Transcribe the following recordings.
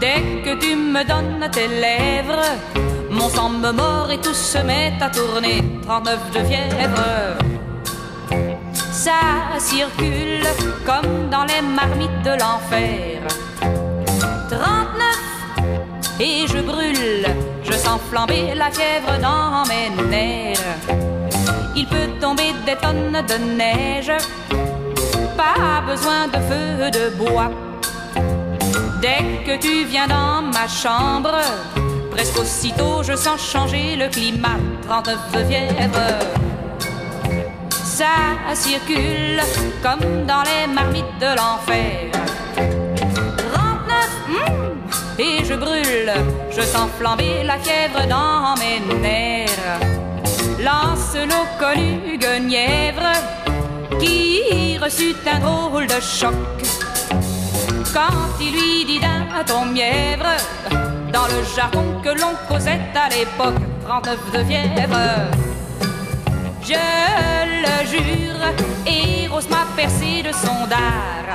Dès que tu me donnes tes lèvres, mon sang me mord et tout se met à tourner. 39 de fièvre. Ça circule comme dans les marmites de l'enfer. 39 et je brûle, je sens flamber la fièvre dans mes nerfs. Il peut tomber des tonnes de neige, pas besoin de feu de bois Dès que tu viens dans ma chambre, presque aussitôt je sens changer le climat. 39 de fièvre. Ça circule comme dans les marmites de l'enfer. 39, hmm, et je brûle, je sens flamber la fièvre dans mes nerfs. Lancelot connu Guenièvre, qui reçut un drôle de choc quand il lui dit d'un ton mièvre, dans le jargon que l'on causait à l'époque, 39 de fièvre. Je le jure, Eros m'a percé de son dard.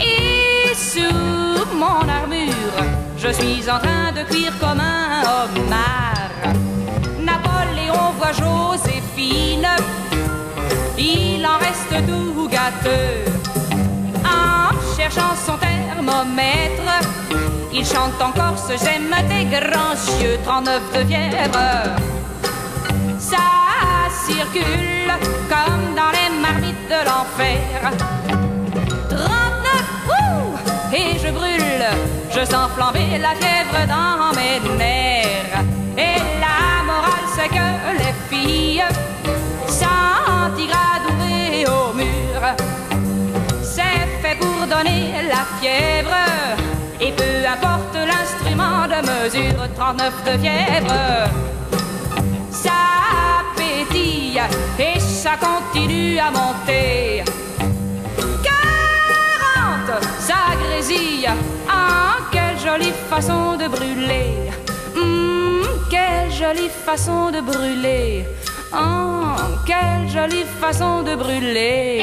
Et sous mon armure, je suis en train de cuire comme un homard. Napoléon voit Joséphine, il en reste tout gâteux cherchant son thermomètre. Il chante encore ce j'aime des grands yeux, 39 de fièvre. Ça circule comme dans les marmites de l'enfer. 39, ouh, et je brûle, je sens flamber la fièvre dans mes nerfs. Et la morale, c'est que les filles, centigrades au mur pour donner la fièvre. Et peu importe l'instrument de mesure, 39 de fièvre. Ça pétille et ça continue à monter. 40, ça grésille. Ah, quelle jolie façon de brûler. Hum, quelle jolie façon de brûler. Oh, quelle jolie façon de brûler.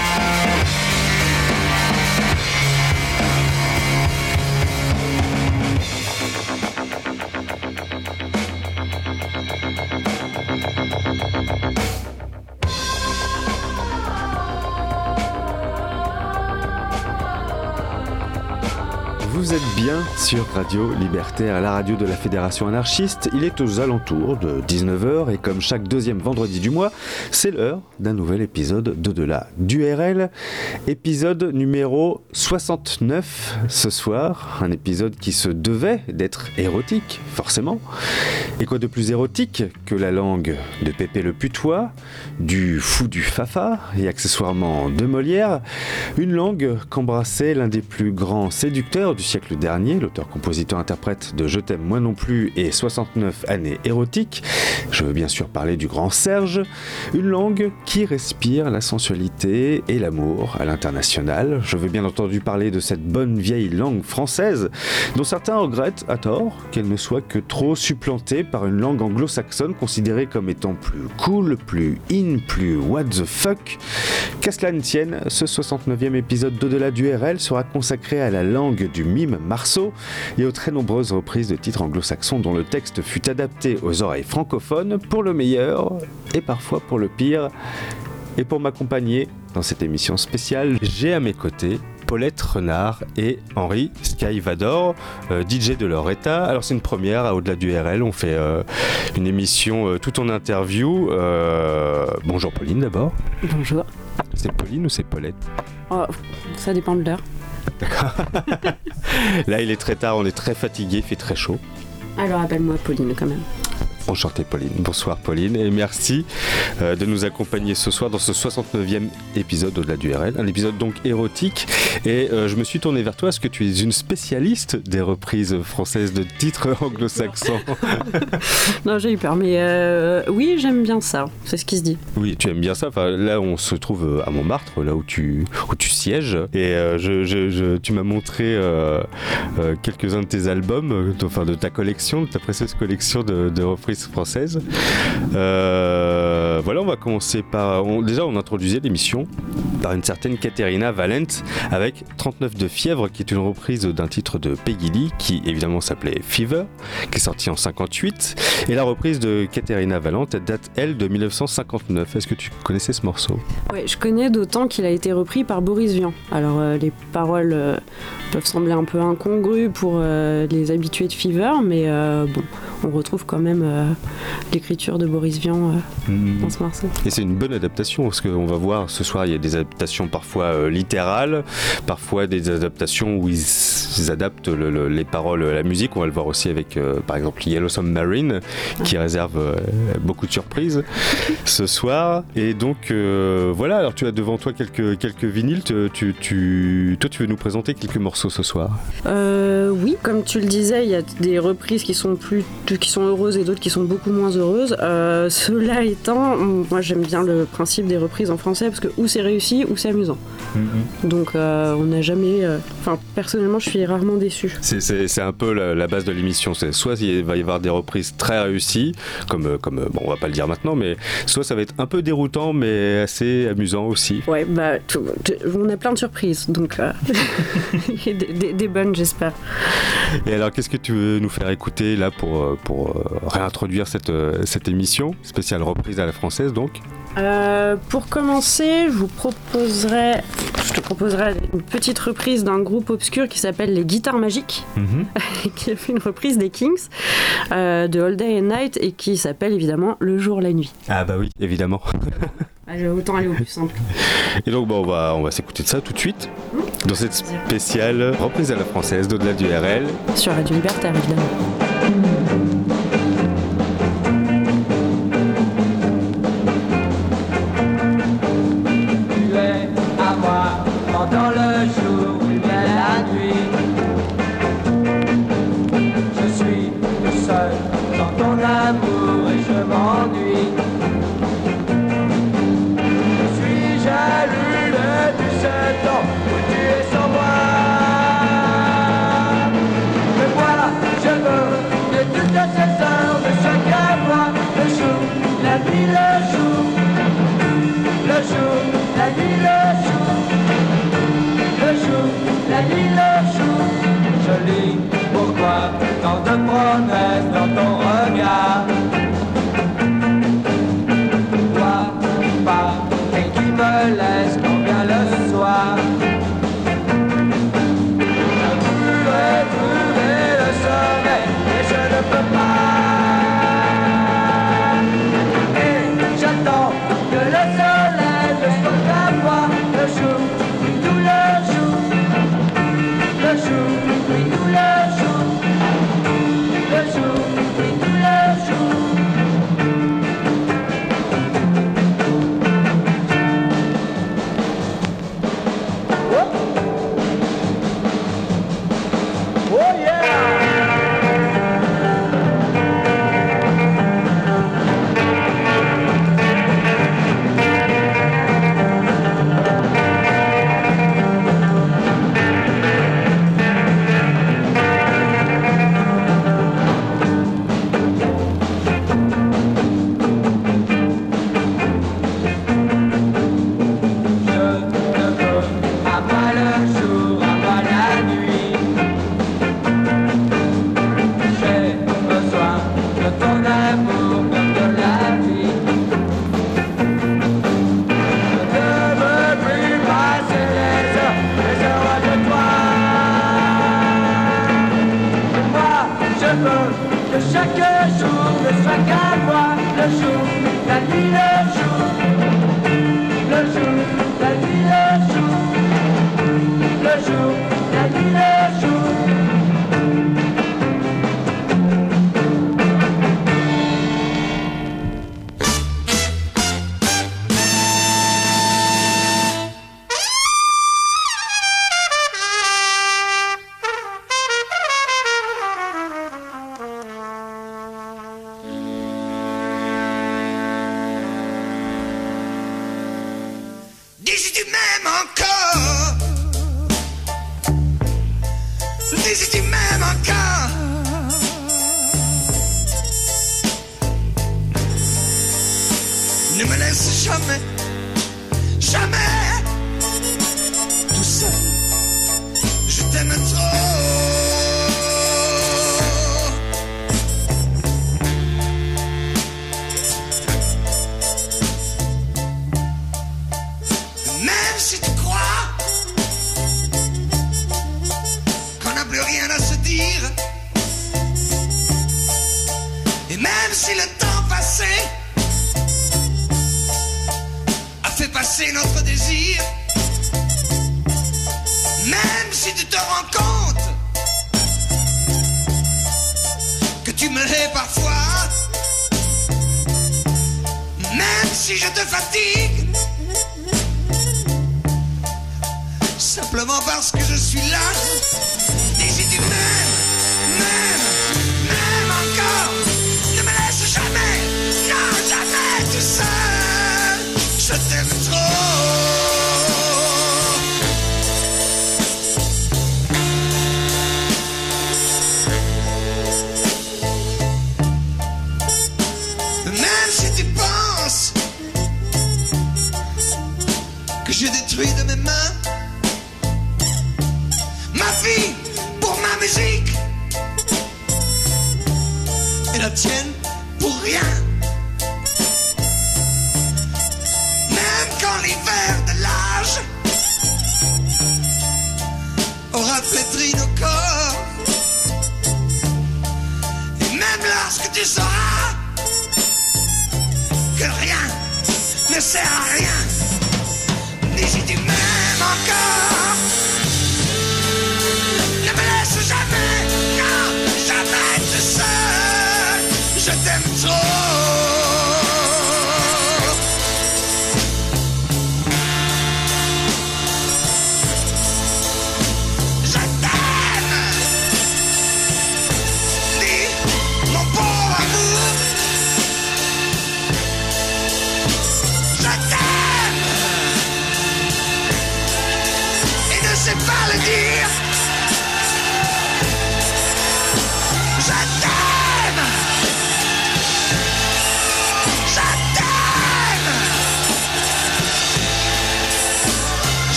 Bien sur Radio Libertaire, la radio de la Fédération anarchiste. Il est aux alentours de 19h et comme chaque deuxième vendredi du mois, c'est l'heure d'un nouvel épisode d'Au-delà du RL. Épisode numéro 69 ce soir. Un épisode qui se devait d'être érotique, forcément. Et quoi de plus érotique que la langue de Pépé le Putois, du fou du Fafa et accessoirement de Molière. Une langue qu'embrassait l'un des plus grands séducteurs du siècle dernier, l'auteur-compositeur-interprète de Je t'aime moi non plus et 69 années érotiques. Je veux bien sûr parler du grand Serge, une langue qui respire la sensualité et l'amour à l'international. Je veux bien entendu parler de cette bonne vieille langue française dont certains regrettent à tort qu'elle ne soit que trop supplantée par une langue anglo-saxonne considérée comme étant plus cool, plus in, plus what the fuck. Qu'à cela ne tienne, ce 69e épisode d'Au-delà du RL sera consacré à la langue du mime Marceau et aux très nombreuses reprises de titres anglo-saxons dont le texte fut adapté aux oreilles francophones pour le meilleur et parfois pour le pire. Et pour m'accompagner dans cette émission spéciale, j'ai à mes côtés Paulette Renard et Henri Skyvador, euh, DJ de leur état. Alors c'est une première à Au-delà du RL, on fait euh, une émission euh, tout en interview. Euh, bonjour Pauline d'abord. Bonjour. C'est Pauline ou c'est Paulette? Oh, ça dépend de l'heure. Là il est très tard, on est très fatigué, il fait très chaud. Alors appelle-moi Pauline quand même. Enchanté Pauline. Bonsoir Pauline et merci euh, de nous accompagner ce soir dans ce 69e épisode au-delà du RL. Un épisode donc érotique et euh, je me suis tourné vers toi parce que tu es une spécialiste des reprises françaises de titres anglo-saxons? Non, j'ai eu peur, mais euh, oui, j'aime bien ça. C'est ce qui se dit. Oui, tu aimes bien ça. Enfin, là, on se trouve à Montmartre, là où tu, où tu sièges. Et je, je- je- tu m'as montré quelques-uns de tes albums, de- enfin de ta collection, de ta précieuse collection de, de reprises françaises. Euh, voilà, on va commencer par. déjà, on introduisait l'émission par une certaine Caterina Valent avec 39 de fièvre, qui est une reprise d'un titre de Peggy Lee, qui évidemment s'appelait Fever, qui est sorti en 58. Et la reprise de Caterina Valent elle date, elle, de 1959. Est-ce que tu connaissais ce morceau? Ouais, je connais d'autant qu'il a été repris par Boris Vian. Alors euh, les paroles euh, peuvent sembler un peu incongrues pour les habitués de Fever, mais bon, on retrouve quand même euh, l'écriture de Boris Vian euh, dans ce morceau. Et c'est une bonne adaptation parce qu'on va voir ce soir, il y a des adaptations parfois euh, littérales, parfois des adaptations où ils, ils adaptent le- le- les paroles à la musique. On va le voir aussi avec, par exemple, Yellow Submarine qui réserve beaucoup de surprises ce soir. Et donc, euh, voilà, alors tu as devant toi quelques, quelques vinyles. Tu, tu- tu- toi, tu veux nous présenter quelques morceaux ce soir? Euh, oui, comme tu le disais, il y a des reprises qui sont plus qui sont heureuses et d'autres qui sont beaucoup moins heureuses. Euh, cela étant, moi j'aime bien le principe des reprises en français parce que ou c'est réussi ou c'est amusant. Donc euh, on n'a jamais. euh, Enfin, personnellement, je suis rarement déçue. C'est- un peu la, la base de l'émission. C'est soit il va y avoir des reprises très réussies, comme, comme bon, on va pas le dire maintenant, mais soit ça va être un peu déroutant, mais assez amusant aussi. Ouais, bah, on a plein de surprises, donc et des, des- des bonnes, j'espère. Et alors, qu'est-ce que tu veux nous faire écouter là pour, pour euh, réintroduire cette, euh, cette émission spéciale reprise à la française donc Euh, pour commencer, je vous proposerai, je te proposerai une petite reprise d'un groupe obscur qui s'appelle les Guitares Magiques, qui a fait une reprise des Kings euh, de All Day and Night et qui s'appelle évidemment Le jour, la nuit. Ah bah oui, évidemment. Allez, autant aller au plus simple. Et donc bon, on va, on va s'écouter de ça tout de suite dans cette spéciale reprise à la française d'au-delà du RL. Sur Radio Libertaire, évidemment.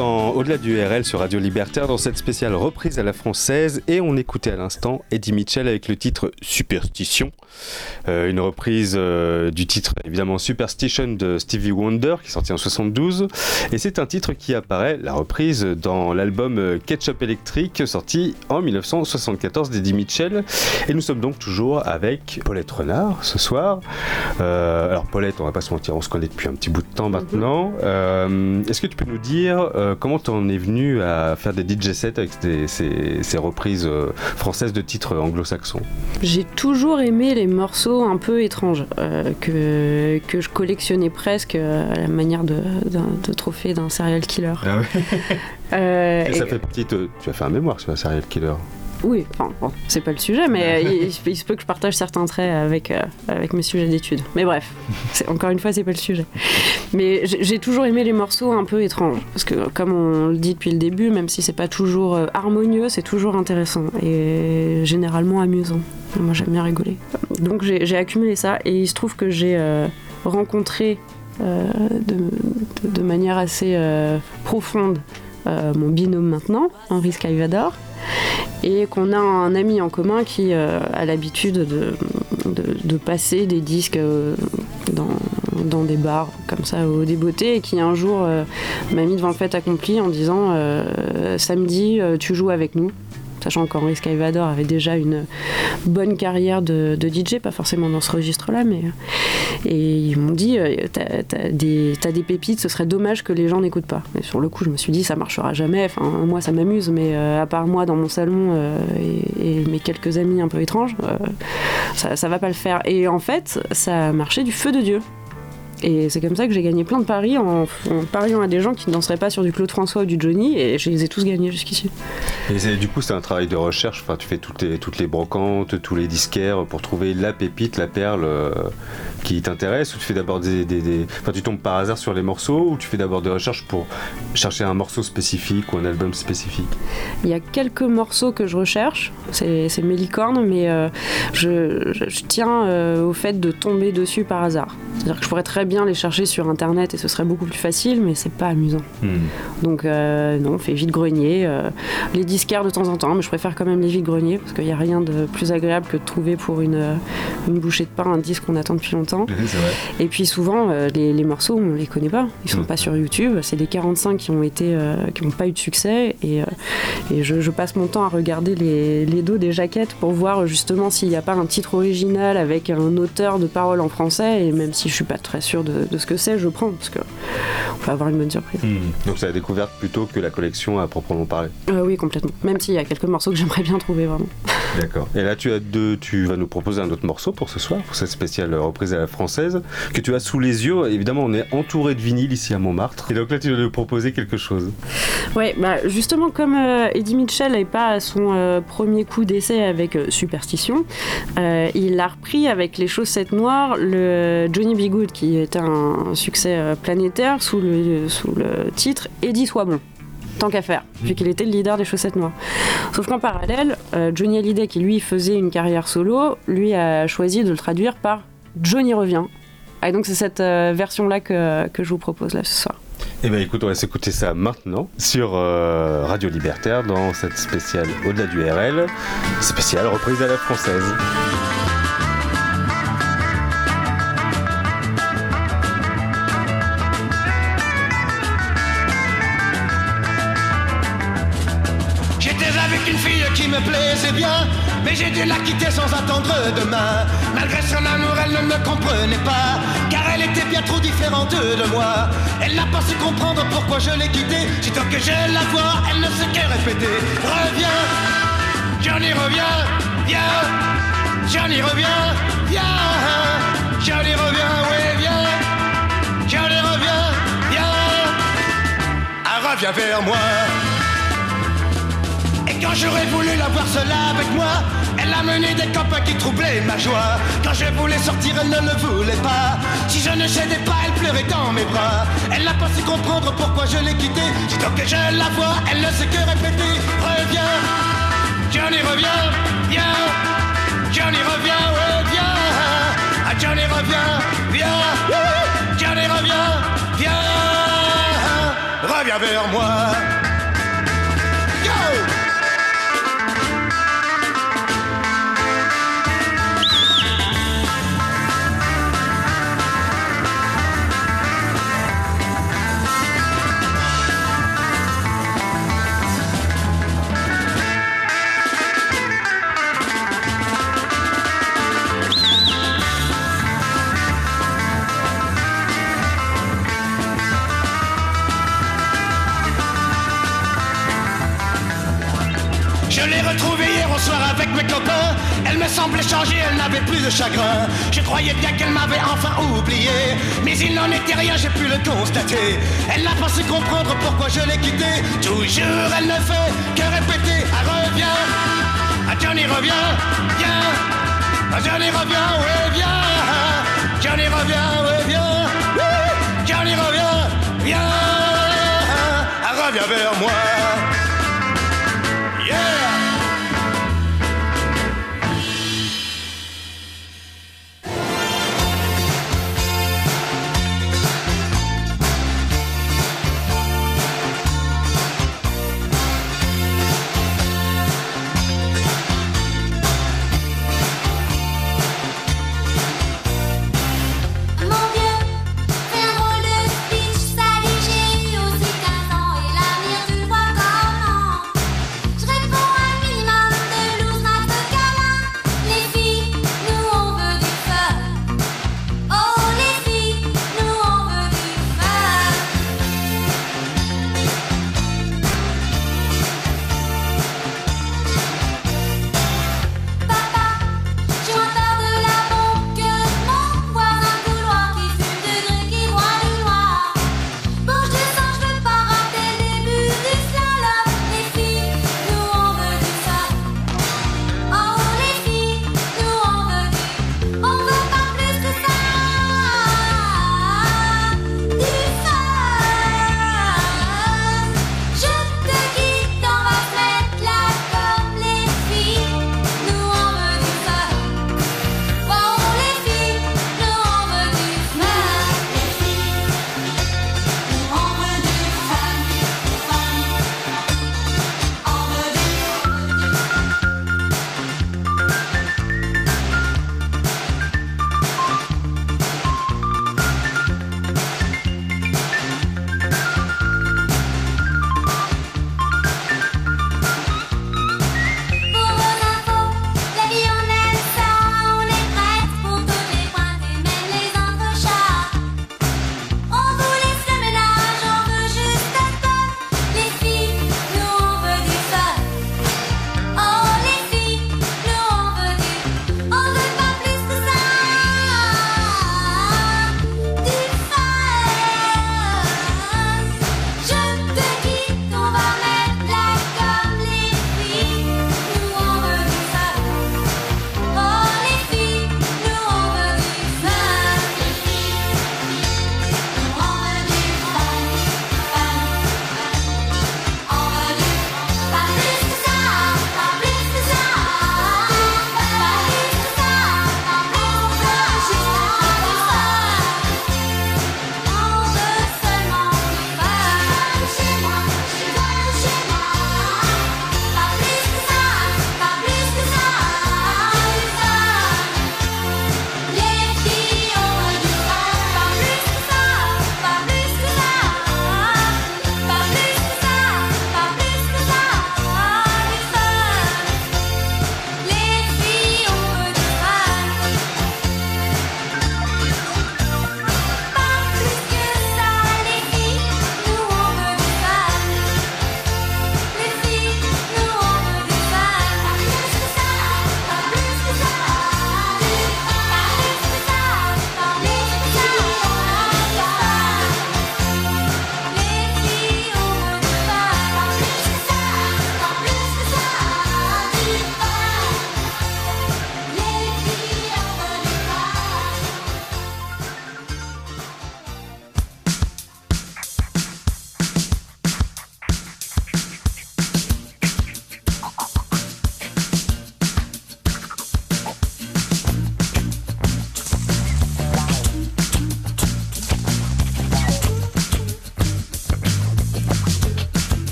Au-delà du RL sur Radio Libertaire dans cette spéciale reprise à la française et on écoutait à l'instant Eddie Mitchell avec le titre Superstition. Euh, une reprise euh, du titre évidemment Superstition de Stevie Wonder qui est sorti en 72 et c'est un titre qui apparaît, la reprise, dans l'album euh, Ketchup Electric sorti en 1974 d'Eddie Mitchell et nous sommes donc toujours avec Paulette Renard ce soir. Euh, alors Paulette, on va pas se mentir, on se connaît depuis un petit bout de temps maintenant. Euh, Est-ce que tu peux nous dire comment t'en es venu à faire des DJ sets avec ces, ces reprises françaises de titres anglo-saxons? J'ai toujours aimé les morceaux un peu étranges euh, que, que je collectionnais presque euh, à la manière de, trophée d'un serial killer. Euh, Et et- ça fait partie Tu as fait un mémoire sur un serial killer. Oui, enfin, bon, c'est pas le sujet, mais il, il se peut- que je partage certains traits avec, euh, avec mes sujets d'études. Mais bref, encore une fois, c'est pas le sujet. Mais j'ai toujours aimé les morceaux un peu étranges. Parce que, comme on le dit depuis le début, même si c'est pas toujours euh, harmonieux, c'est toujours intéressant et généralement amusant. Moi, j'aime bien rigoler. Donc, j'ai accumulé ça et il se trouve que j'ai euh, rencontré euh, de, de- de manière assez profonde mon binôme maintenant, Henri Skyvador et qu'on a un ami en commun qui euh, a l'habitude de, passer des disques euh, dans, des bars comme ça au débeauté et qui un jour euh, m'a mis devant le fait accompli en disant samedi tu joues avec nous sachant qu'Henri Skyvador avait déjà une bonne carrière de, DJ, pas forcément dans ce registre-là, mais et ils m'ont dit euh, t'as des, t'as pépites, ce serait dommage que les gens n'écoutent pas. Et sur le coup, je me suis dit ça marchera jamais. Enfin, moi, ça m'amuse, mais euh, à part moi dans mon salon euh, et, mes quelques amis un peu étranges, euh, ça, ça va pas le faire. Et en fait, ça a marché du feu de Dieu. Et c'est comme ça que j'ai gagné plein de paris en, en pariant à des gens qui ne danseraient pas sur du Claude François ou du Johnny, et je les ai tous gagnés jusqu'ici. Et du coup, c'est un travail de recherche. Enfin, tu fais toutes les, toutes les brocantes, tous les disquaires pour trouver la pépite, la perle euh, qui t'intéresse. Ou tu fais d'abord des, des- des- Enfin, tu tombes par hasard sur les morceaux, ou tu fais d'abord des recherches pour chercher un morceau spécifique ou un album spécifique? Il y a quelques morceaux que je recherche, c'est c'est mes licornes, mais euh, je, je- je tiens euh, au fait de tomber dessus par hasard. C'est-à-dire que je pourrais très bien les chercher sur internet et ce serait beaucoup plus facile, mais c'est pas amusant. Donc euh, non, on fait vide-grenier. euh, les disquaires de temps en temps, mais je préfère quand même les vide-greniers parce qu'il n'y a rien de plus agréable que de trouver pour une, euh, une bouchée de pain un disque qu'on attend depuis longtemps. Et puis souvent, euh, les, les morceaux, on les connaît pas. Ils sont Mm. pas sur YouTube. C'est les 45 qui ont été, qui n'ont pas eu de succès. Et, et je, je passe mon temps à regarder les, les dos des jaquettes pour voir justement s'il n'y a pas un titre original avec un auteur de paroles en français. Et même si je suis pas très sûre de, de ce que c'est, je prends parce que on peut avoir une bonne surprise. Donc c'est la découverte plutôt que la collection à proprement parler. Euh, oui, complètement. Même s'il y a quelques morceaux que j'aimerais bien trouver vraiment. D'accord. Et là, tu as deux, tu vas nous proposer un autre morceau pour ce soir, pour cette spéciale reprise à la française, que tu as sous les yeux. Évidemment, on est entouré de vinyle ici à Montmartre. Et donc là, tu vas nous proposer quelque chose. Ouais, bah justement, comme euh, Eddie Mitchell n'est pas à son euh, premier coup d'essai avec euh, Superstition, euh, il a repris avec les chaussettes noires le Johnny B. Good, qui était un succès euh, planétaire sous le, sous le titre Eddie soit bon. Tant qu'à faire, vu qu'il était le leader des chaussettes noires. Sauf qu'en parallèle, euh, Johnny Hallyday, qui lui faisait une carrière solo, lui a choisi de le traduire par Johnny revient. Et donc c'est cette euh, version-là que, que je vous propose là ce soir. Eh bien, écoute, on va s'écouter ça maintenant sur euh, Radio Libertaire dans cette spéciale Au-delà du RL, spéciale reprise à la française. Qui me plaisait bien, mais j'ai dû la quitter sans attendre demain. Malgré son amour, elle ne me comprenait pas, car elle était bien trop différente de moi. Elle n'a pas su comprendre pourquoi je l'ai quittée. Sitôt que je la vois, elle ne sait que répéter. Reviens, Johnny revient, viens. Johnny revient, viens. Johnny revient, oui, viens. Johnny revient, viens. Ah, reviens vers moi. Quand j'aurais voulu la voir seule avec moi, elle a mené des copains qui troublaient ma joie. Quand je voulais sortir, elle ne le voulait pas. Si je ne cédais pas, elle pleurait dans mes bras. Elle n'a pas su comprendre pourquoi je l'ai quittée. Sitôt que je la vois, elle ne sait que répéter. Reviens, Johnny revient, viens. Johnny revient, ouais, viens. Ah, Johnny revient, viens. Johnny revient, viens. Reviens vers moi. Soir avec mes copains. Elle me semblait changer, elle n'avait plus de chagrin. Je croyais bien qu'elle m'avait enfin oublié. Mais il n'en était rien, j'ai pu le constater. Elle n'a pas su comprendre pourquoi je l'ai quittée. Toujours elle ne fait que répéter. Ah, reviens. Ah, Johnny revient, viens. Ah, Johnny revient, ouais, viens. Johnny revient, ouais, viens. Oui, Johnny revient, viens. Ah, reviens vers moi. Yeah!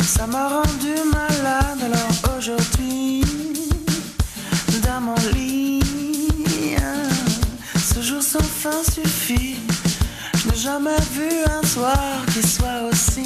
Ça m'a rendu malade. Alors aujourd'hui, dans mon lit, ce jour sans fin suffit. Je n'ai jamais vu un soir qui soit aussi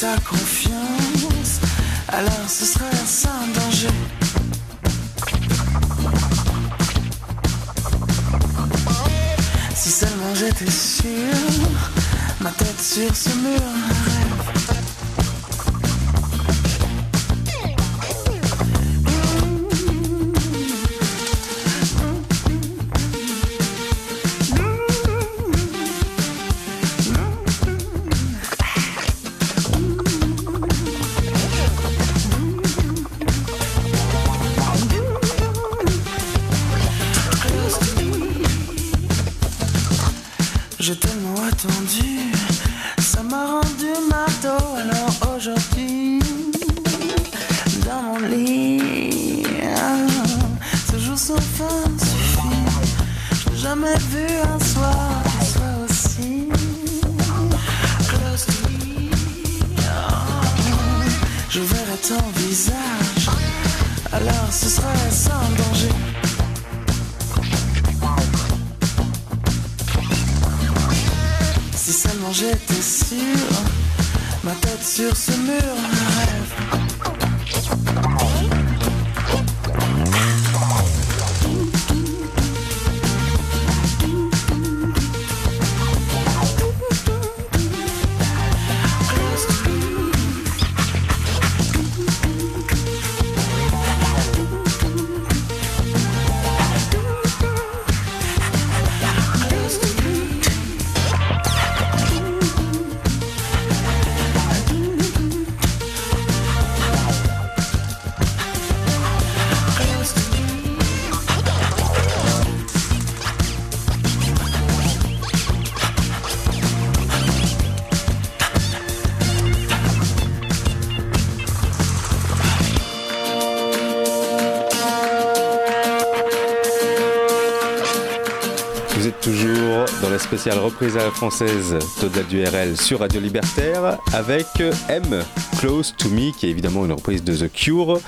Ta confiance, alors ce serait sans danger. Si seulement j'étais sûr, ma tête sur ce mur, reprise à la française Total du RL sur Radio Libertaire avec M, Close to Me, qui est évidemment une reprise de The Cure,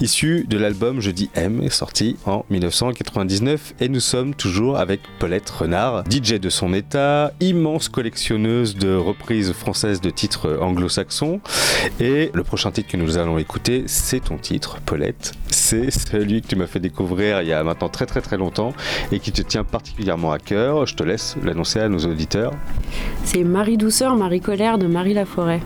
issue de l'album Je dis M, sorti en 1999. Et nous sommes toujours avec Paulette Renard, DJ de son état, immense collectionneuse de reprises françaises de titres anglo-saxons. Et le prochain titre que nous allons écouter, c'est ton titre, Paulette. C'est celui que tu m'as fait découvrir il y a maintenant très très très longtemps et qui te tient particulièrement à cœur. Je te laisse l'annoncer à nos auditeurs. C'est Marie Douceur, Marie Colère de Marie Laforêt.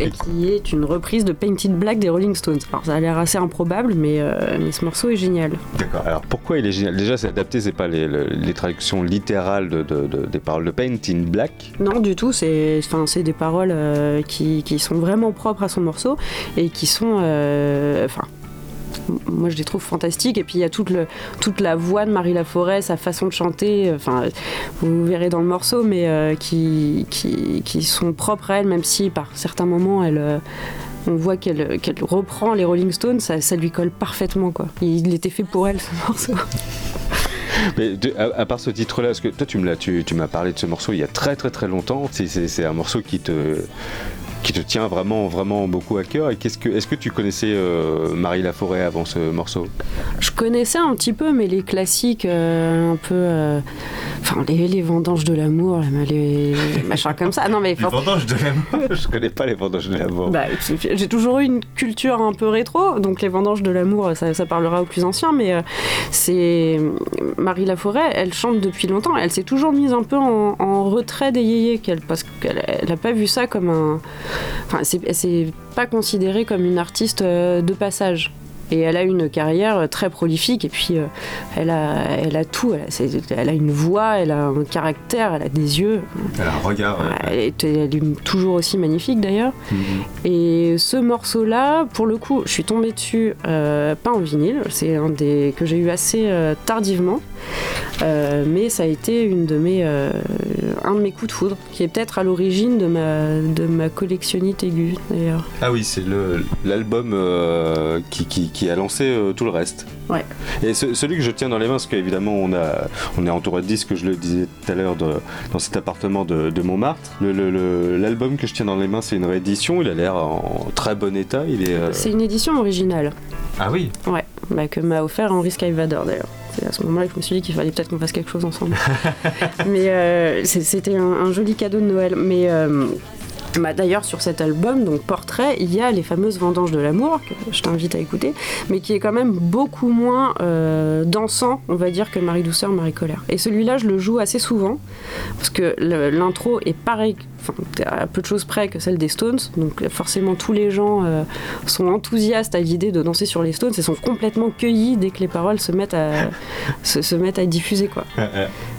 Et qui est une reprise de Painted Black des Rolling Stones. Alors ça a l'air assez improbable, mais, euh, mais ce morceau est génial. D'accord. Alors pourquoi il est génial? Déjà, c'est adapté, c'est pas les, les- les traductions littérales de, de- de- des paroles de Paint in Black? Non, du tout. C'est, enfin, c'est des paroles euh, qui, qui sont vraiment propres à son morceau et qui sont, euh, enfin. Moi, je les trouve fantastiques. Et puis, il y a toute, toute la voix de Marie Laforêt, sa façon de chanter. Enfin, vous verrez dans le morceau, mais euh, qui, qui, sont propres à elle, même si par certains moments, elle, euh, on voit qu'elle, reprend les Rolling Stones. Ça, ça lui colle parfaitement, quoi. Il était fait pour elle, ce morceau. Mais à, part ce titre-là, parce que toi, tu me l'as, tu, tu m'as parlé de ce morceau il y a très très très longtemps. C'est un morceau qui te qui te tient vraiment vraiment beaucoup à cœur. Et qu'est-ce que, est-ce que tu connaissais euh, Marie Laforêt avant ce morceau? Je connaissais un petit peu, mais les classiques, euh, un peu. Enfin, les, les vendanges de l'amour, les, les machins comme ça. Non, mais. Les vendanges de l'amour. Je connais pas les vendanges de l'amour. Bah, j'ai toujours eu une culture un peu rétro, donc les vendanges de l'amour, ça, ça parlera aux plus anciens, mais euh, c'est Marie Laforêt, elle chante depuis longtemps, elle s'est toujours mise un peu en, en retrait des yéyés, qu'elle, parce qu'elle elle a pas vu ça comme un... Enfin, c'est- pas considérée comme une artiste euh, de passage. Et elle a une carrière très prolifique et puis euh, elle, a, elle a tout. Elle a, c'est- elle a une voix, elle a un caractère, elle a des yeux. Elle a un regard. Elle est, elle est toujours aussi magnifique d'ailleurs. Mhm. Et ce morceau-là, pour le coup, je suis tombée dessus euh, pas en vinyle, c'est un des que j'ai eu assez euh, tardivement, Euh, mais ça a été une de mes, euh, un de mes coups de foudre, qui est peut-être à l'origine de ma, de ma collectionnite aiguë d'ailleurs. Ah oui, c'est l'album euh, qui, qui- qui a lancé euh, tout le reste. Ouais. Et ce- celui que je tiens dans les mains, parce qu'évidemment on, a, on est entouré de disques, je le disais tout à l'heure, dans cet appartement de, de Montmartre. L'album que je tiens dans les mains, c'est une réédition, il a l'air en très bon état. Euh, C'est une édition originale. Ah oui? Ouais, bah, que m'a offert Henri Skyvader d'ailleurs. C'est à ce moment-là je me suis dit qu'il fallait peut-être qu'on fasse quelque chose ensemble. Mais euh, c'était un, joli cadeau de Noël. Mais euh, bah, d'ailleurs, sur cet album, donc Portrait, il y a les fameuses Vendanges de l'amour, que je t'invite à écouter, mais qui est quand même beaucoup moins euh, dansant, on va dire, que Marie Douceur, Marie Colère. Et celui-là, je le joue assez souvent, parce que l'intro est pareil, enfin, à peu de choses près que celle des Stones, donc forcément tous les gens euh, sont enthousiastes à l'idée de danser sur les Stones et sont complètement cueillis dès que les paroles se mettent à, se, se mettent à diffuser. Quoi.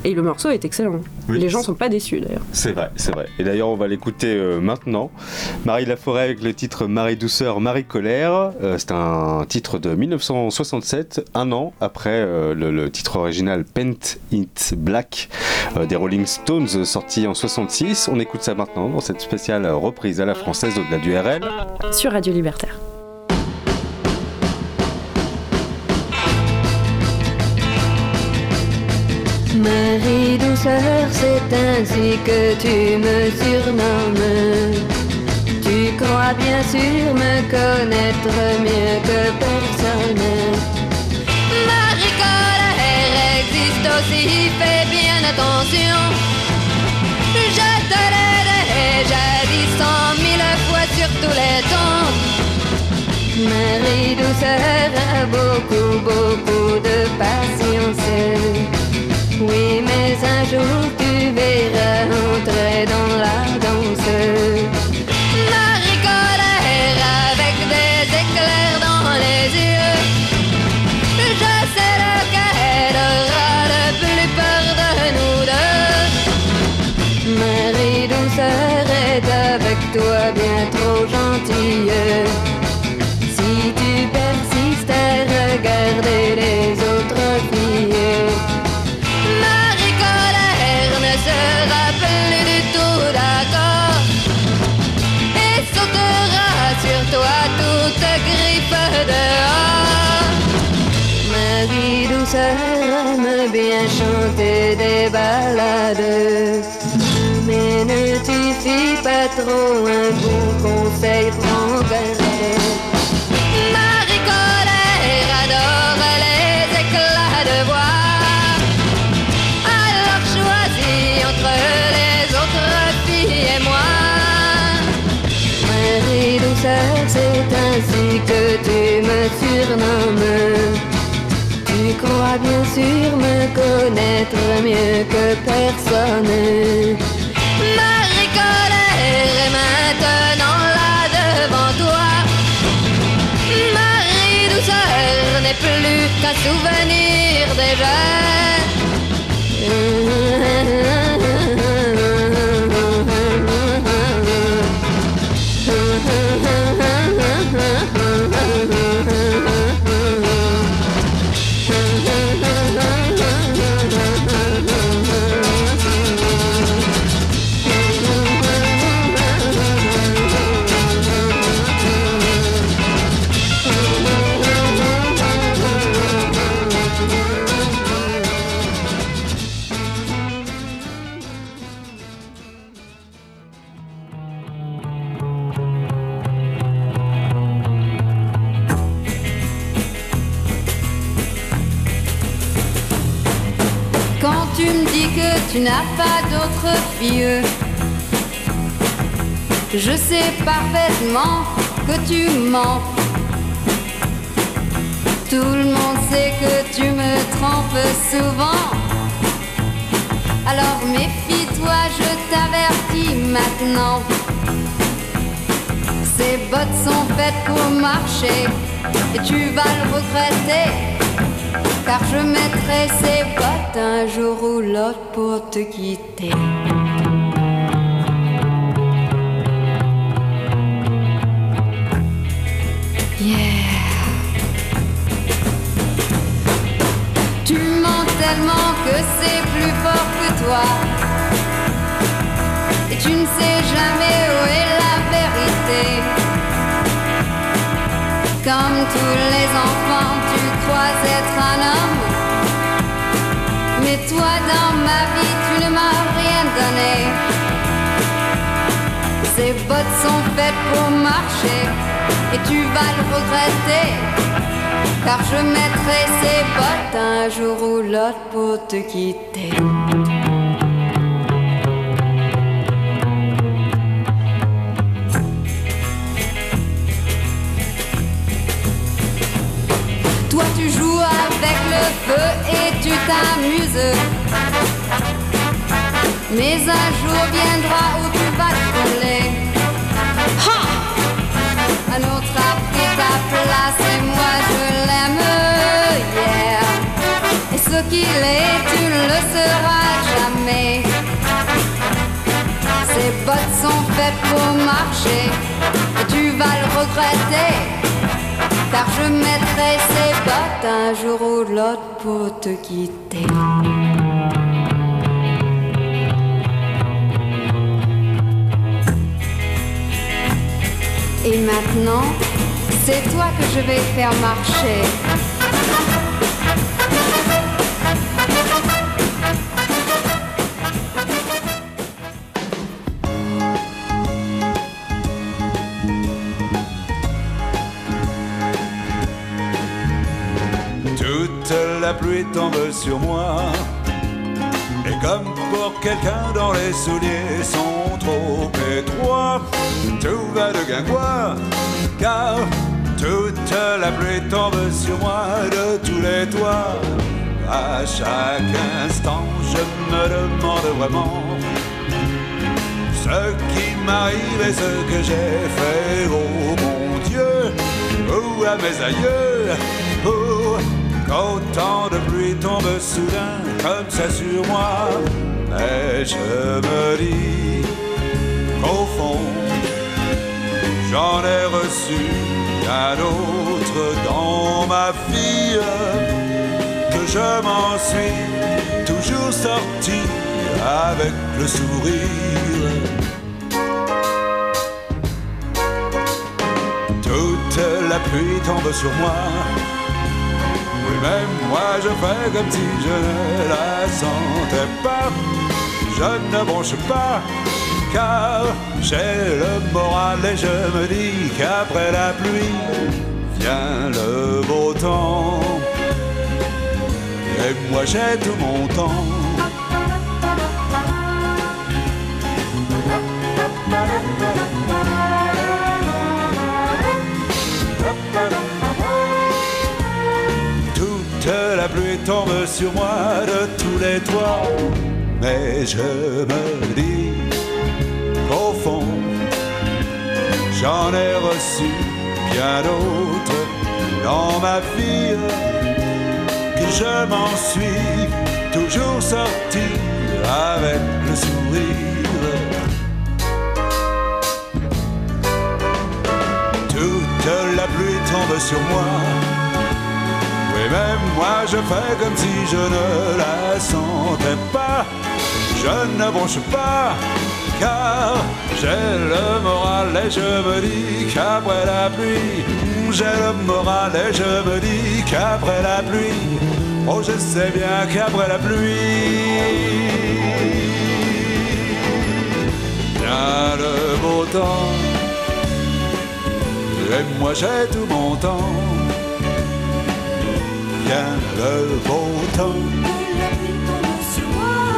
Et le morceau est excellent. Oui. les gens sont pas déçus d'ailleurs. C'est vrai, c'est vrai. Et d'ailleurs, on va l'écouter euh, maintenant. Marie Laforêt avec le titre Marie Douceur, Marie Colère. Euh, c'est un titre de 1967, un an après le, le titre original Paint It Black des Rolling Stones, sorti en 66. On écoute ça maintenant dans cette spéciale reprise à la française au-delà du RL. Sur Radio Libertaire. Marie douceur, c'est ainsi que tu me surnommes. Tu crois bien sûr me connaître mieux que personne. Marie colère existe aussi, fais bien attention. L'ai déjà dit cent mille fois sur tous les tons. Marie douceur a beaucoup, beaucoup de patience. Oui, mais un jour tu verras entrer dans la danse. Mais ne t'y fie pas trop, un bon conseil crois bien sûr me connaître mieux que personne. Marie colère est maintenant là devant toi. Marie douceur n'est plus qu'un souvenir déjà. N'as pas d'autre fille, je sais parfaitement que tu mens. Tout le monde sait que tu me trompes souvent. Alors méfie-toi, je t'avertis maintenant. Ces bottes sont faites pour marcher et tu vas le regretter. Car je mettrai ces bottes un jour ou l'autre pour te quitter. Yeah. Tu mens tellement que c'est plus fort que toi. Et tu ne sais jamais où est la vérité. Comme tous les enfants, être un homme. Mais toi, dans ma vie, tu ne m'as rien donné. Ces bottes sont faites pour marcher et tu vas le regretter. Car je mettrai ces bottes un jour ou l'autre pour te quitter. T'amuses. Mais un jour viendra où tu vas te brûler. Ha un autre a pris ta place et moi je l'aime, yeah. Et ce qu'il est, tu ne le seras jamais. Ces bottes sont faites pour marcher et tu vas le regretter. Car je mettrai ces bottes un jour ou l'autre te quitter. Et maintenant, c'est toi que je vais faire marcher. La pluie tombe sur moi. Et comme pour quelqu'un dont les souliers sont trop étroits, tout va de guingois, car toute la pluie tombe sur moi de tous les toits. À chaque instant, je me demande vraiment ce qui m'arrive et ce que j'ai fait, oh mon Dieu, ou à mes aïeux, oh, qu'autant de pluie tombe soudain comme ça sur moi. Mais je me dis qu'au fond, j'en ai reçu un autre dans ma vie, que je m'en suis toujours sorti avec le sourire. Toute la pluie tombe sur moi. Même moi je fais comme si je ne la sentais pas. Je ne bronche pas, car j'ai le moral et je me dis qu'après la pluie vient le beau temps. Et moi j'ai tout mon temps. Tombe sur moi de tous les toits. Mais je me dis qu'au fond, j'en ai reçu bien d'autres dans ma vie. Que je m'en suis toujours sorti avec le sourire. Toute la pluie tombe sur moi. Oui, même moi je fais comme si je ne la sentais pas. Je ne bronche pas, car j'ai le moral et je me dis qu'après la pluie, j'ai le moral et je me dis qu'après la pluie, oh je sais bien qu'après la pluie, vient le beau temps. Et moi j'ai tout mon temps. Vient le beau temps.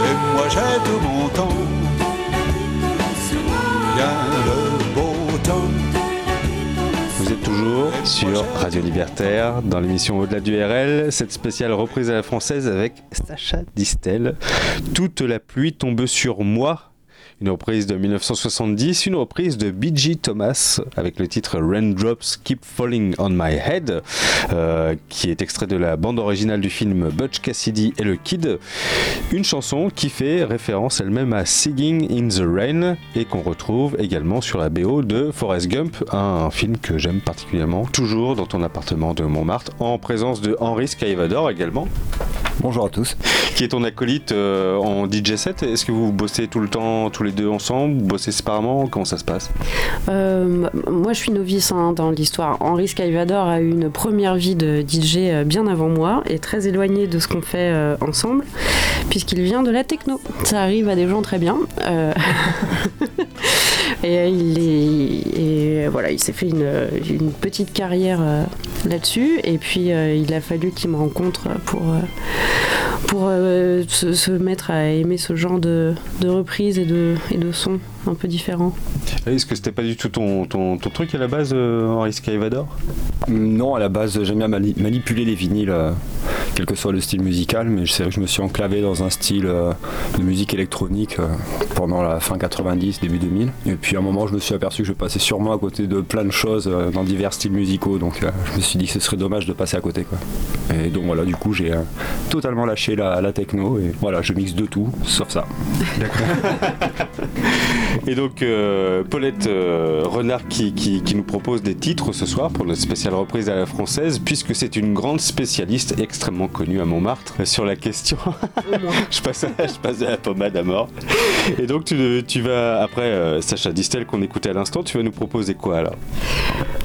Et moi j'ai tout mon temps. Vient le beau temps. Vous êtes toujours sur Radio Libertaire dans l'émission Au-delà du RL, cette spéciale reprise à la française avec Sacha Distel. Toute la pluie tombe sur moi. Une reprise de 1970, une reprise de B.G. Thomas avec le titre Raindrops Keep Falling on My Head, euh, qui est extrait de la bande originale du film Butch Cassidy et le Kid. Une chanson qui fait référence elle-même à Singing in the Rain et qu'on retrouve également sur la BO de Forrest Gump, un film que j'aime particulièrement, toujours dans ton appartement de Montmartre, en présence de Henri Skyvador également. Bonjour à tous. Qui est ton acolyte euh, en DJ set Est-ce que vous bossez tout le temps, tous les deux ensemble Vous bossez séparément Comment ça se passe? Euh, moi, je suis novice hein, dans l'histoire. Henri Skyvador a eu une première vie de DJ euh, bien avant moi et très éloigné de ce qu'on fait euh, ensemble, puisqu'il vient de la techno. Ça arrive à des gens très bien. Et il est, et voilà, il s'est fait une, petite carrière là-dessus. Et puis, il a fallu qu'il me rencontre pour pour se, mettre à aimer ce genre de, de reprises et de, et de sons un peu différents. Est-ce que c'était pas du tout ton, ton, ton truc à la base, euh, Henri Skyvador Non, à la base, j'aime bien mani- manipuler les vinyles, euh, quel que soit le style musical, mais c'est vrai que je me suis enclavé dans un style euh, de musique électronique euh, pendant la fin 90, début 2000. Et puis à un moment, je me suis aperçu que je passais sûrement à côté de plein de choses euh, dans divers styles musicaux, donc euh, je me suis dit que ce serait dommage de passer à côté. Quoi. Et donc voilà, du coup, j'ai euh, totalement lâché la, la techno, et voilà, je mixe de tout, sauf ça. Et donc, euh, Paulette euh, Renard qui, qui- qui nous propose des titres ce soir pour notre spéciale reprise à la française, puisque c'est une grande spécialiste extrêmement connue à Montmartre euh, sur la question. je, passe à, je passe à la pommade à mort. Et donc, tu, tu vas, après euh, Sacha Distel qu'on écoutait à l'instant, tu vas nous proposer quoi alors?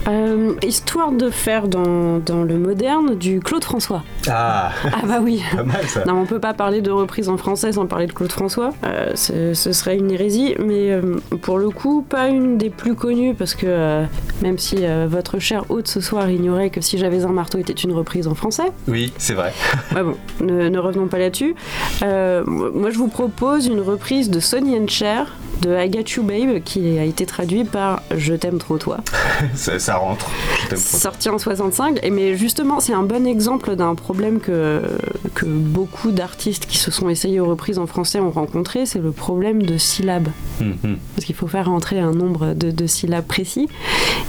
Euh, histoire de faire dans, dans le moderne du Claude François. Ah Ah bah oui. Pas mal ça. Non, on peut pas parler de reprise en français sans parler de Claude François. Euh, ce, ce serait une hérésie, mais euh, pour le coup, pas une des plus connues parce que euh, même si euh, votre cher hôte ce soir ignorait que si j'avais un marteau était une reprise en français, Oui, c'est vrai. Ouais, bon, ne, ne revenons pas là-dessus. Moi, je vous propose une reprise de Sonny and Cher de I Got You Babe qui a été traduit par Je t'aime trop toi. ça, ça rentre. Trop. Sorti en 65, et mais justement c'est un bon exemple d'un problème que, que beaucoup d'artistes qui se sont essayés aux reprises en français ont rencontré, c'est le problème de syllabes. Mhm. Parce qu'il faut faire rentrer un nombre de, de syllabes précis,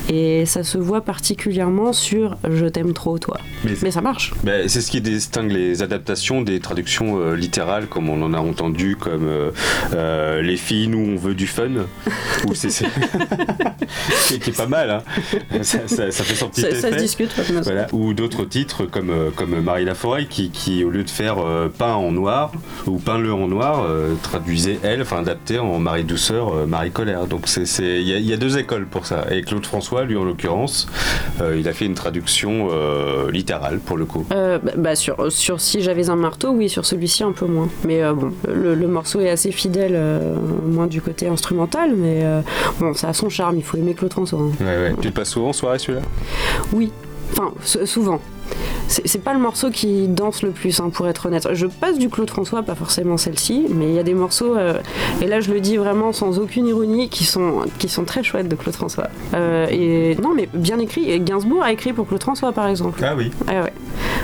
et ça se voit particulièrement sur Je t'aime trop toi. Mais- Mais ça marche. C'est ce qui distingue les adaptations des traductions euh, littérales, comme on en a entendu, comme euh, euh, Les filles, nous, on veut du fun. Ou c'est. qui est pas mal, hein. ça, ça- ça fait son petit Ça, effet. ça se discute. Voilà. Ou d'autres titres comme, euh, comme Marie Laforêt qui, qui, au lieu de faire euh, peint en noir ou peint-le en noir, euh, traduisait elle, enfin adaptait en Marie Douceur, euh, Marie Colère. Donc c'est- c'est- il y, a- il y a deux écoles pour ça. Et Claude François, lui en l'occurrence, il a fait une traduction littérale pour le coup. Bah, bah, sur, sur Si j'avais un marteau, oui, sur celui-ci un peu moins. Mais bon, le, le morceau est assez fidèle, moins du côté instrumental, mais euh, bon, ça a son charme, il faut aimer Claude François. hein. Ouais, ouais. Tu le passes souvent en soirée celui-là? Oui, enfin, souvent. C'est pas le morceau qui danse le plus, hein, pour être honnête. Je passe du Claude François, pas forcément celle-ci, mais il y a des morceaux, euh, et là je le dis vraiment sans aucune ironie, qui sont, qui sont très chouettes de Claude François. Euh, et non, mais bien écrit. Gainsbourg a écrit pour Claude François, par exemple. Ah oui. Ouais.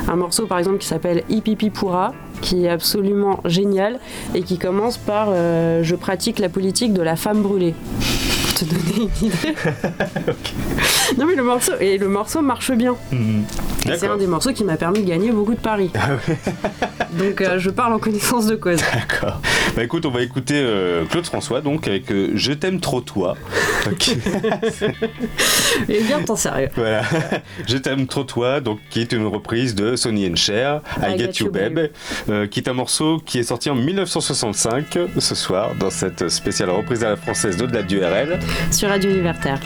Un morceau par exemple qui s'appelle Hipipi Pourra, qui est absolument génial et qui commence par euh, Je pratique la politique de la femme brûlée. Te donner une idée. Non mais le morceau, et le morceau marche bien. Et C'est un des morceaux qui m'a permis de gagner beaucoup de paris. Donc euh, je parle en connaissance de cause. D'accord. Bah écoute, on va écouter euh, Claude François donc avec euh, Je t'aime trop toi. Et bien t'en sérieux. Voilà. Je t'aime trop toi, donc qui est une reprise de Sonny and Cher, I, Get, You Babe, qui est un morceau qui est sorti en 1965 ce soir dans cette spéciale reprise à la française d'au-delà du RL. Sur Radio Libertaire.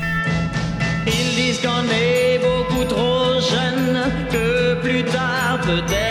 Ils disent qu'on est beaucoup trop jeune, que plus tard peut-être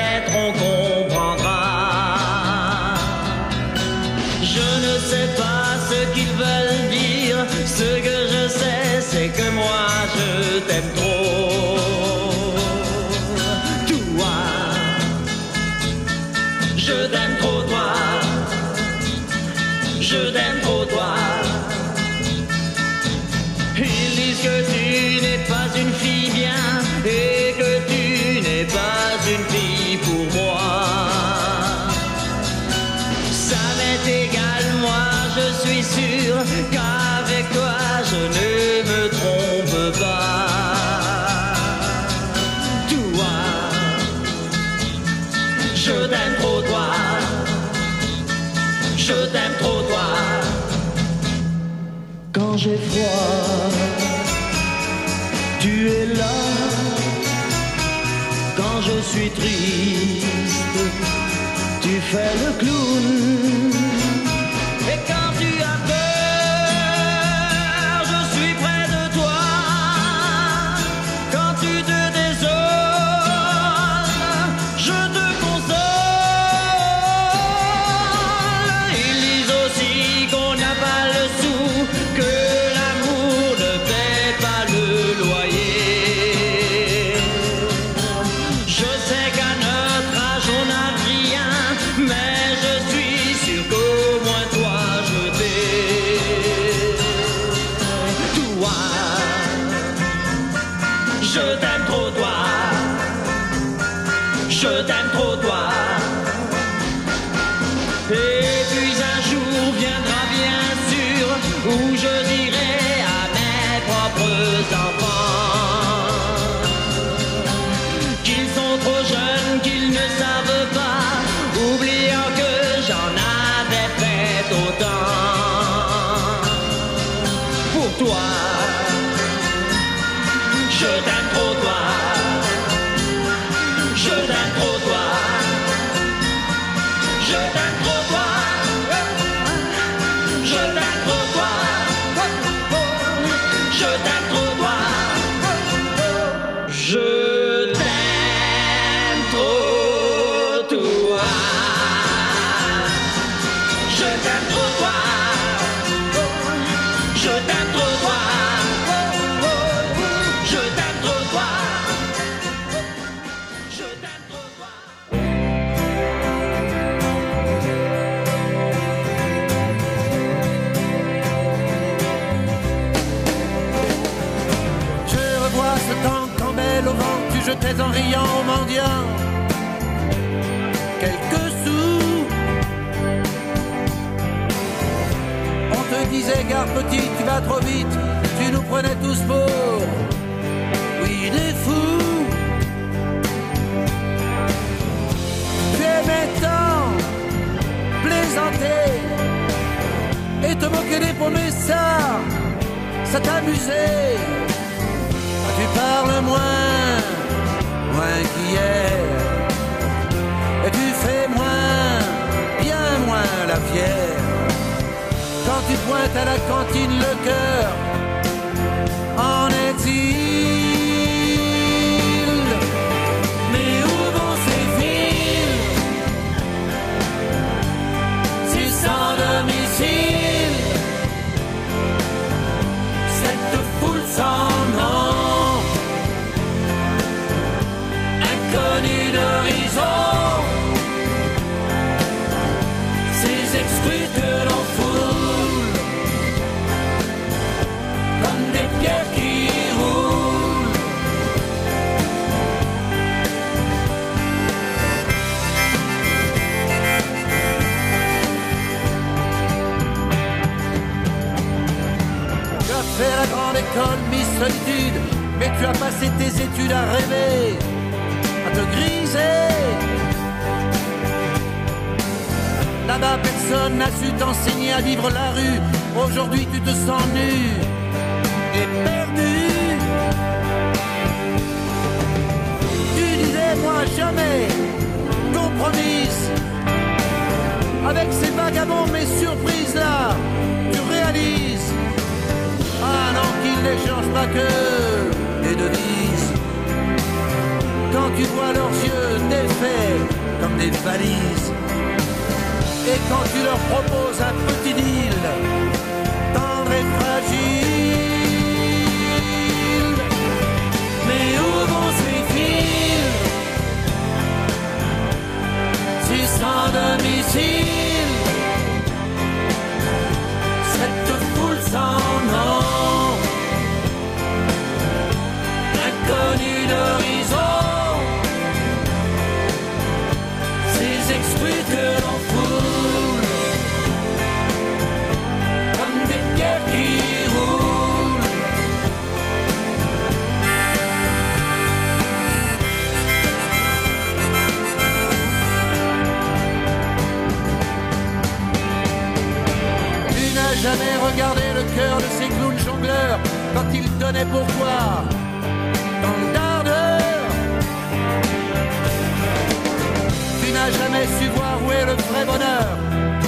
j'ai froid, jetais en riant au mendiant quelques sous. On te disait gare petit, tu vas trop vite, tu nous prenais tous pour oui des fous. Tu aimais tant plaisanter et te moquer des promessards, ça t'amusait. Tu parles moins, moins qu'hier. Et tu fais moins, bien moins la fière. Quand tu pointes à la cantine le cœur en exil. La grande école Miss Solitude, mais tu as passé tes études à rêver, à te griser. Là-bas, personne n'a su t'enseigner à vivre la rue. Aujourd'hui, tu te sens nu et perdu. Tu disais, moi jamais, compromise. Avec ces vagabonds, mes surprises là, n'échangent pas que des devises. Quand tu vois leurs yeux défaits comme des valises. Et quand tu leur proposes un petit deal, tendre et fragile. Mais où vont ces fils? Si sans domicile, cette foule sans jamais regardé le cœur de ces clowns jongleurs quand ils donnaient pourquoi Tant d'ardeur Tu n'as jamais su voir où est le vrai bonheur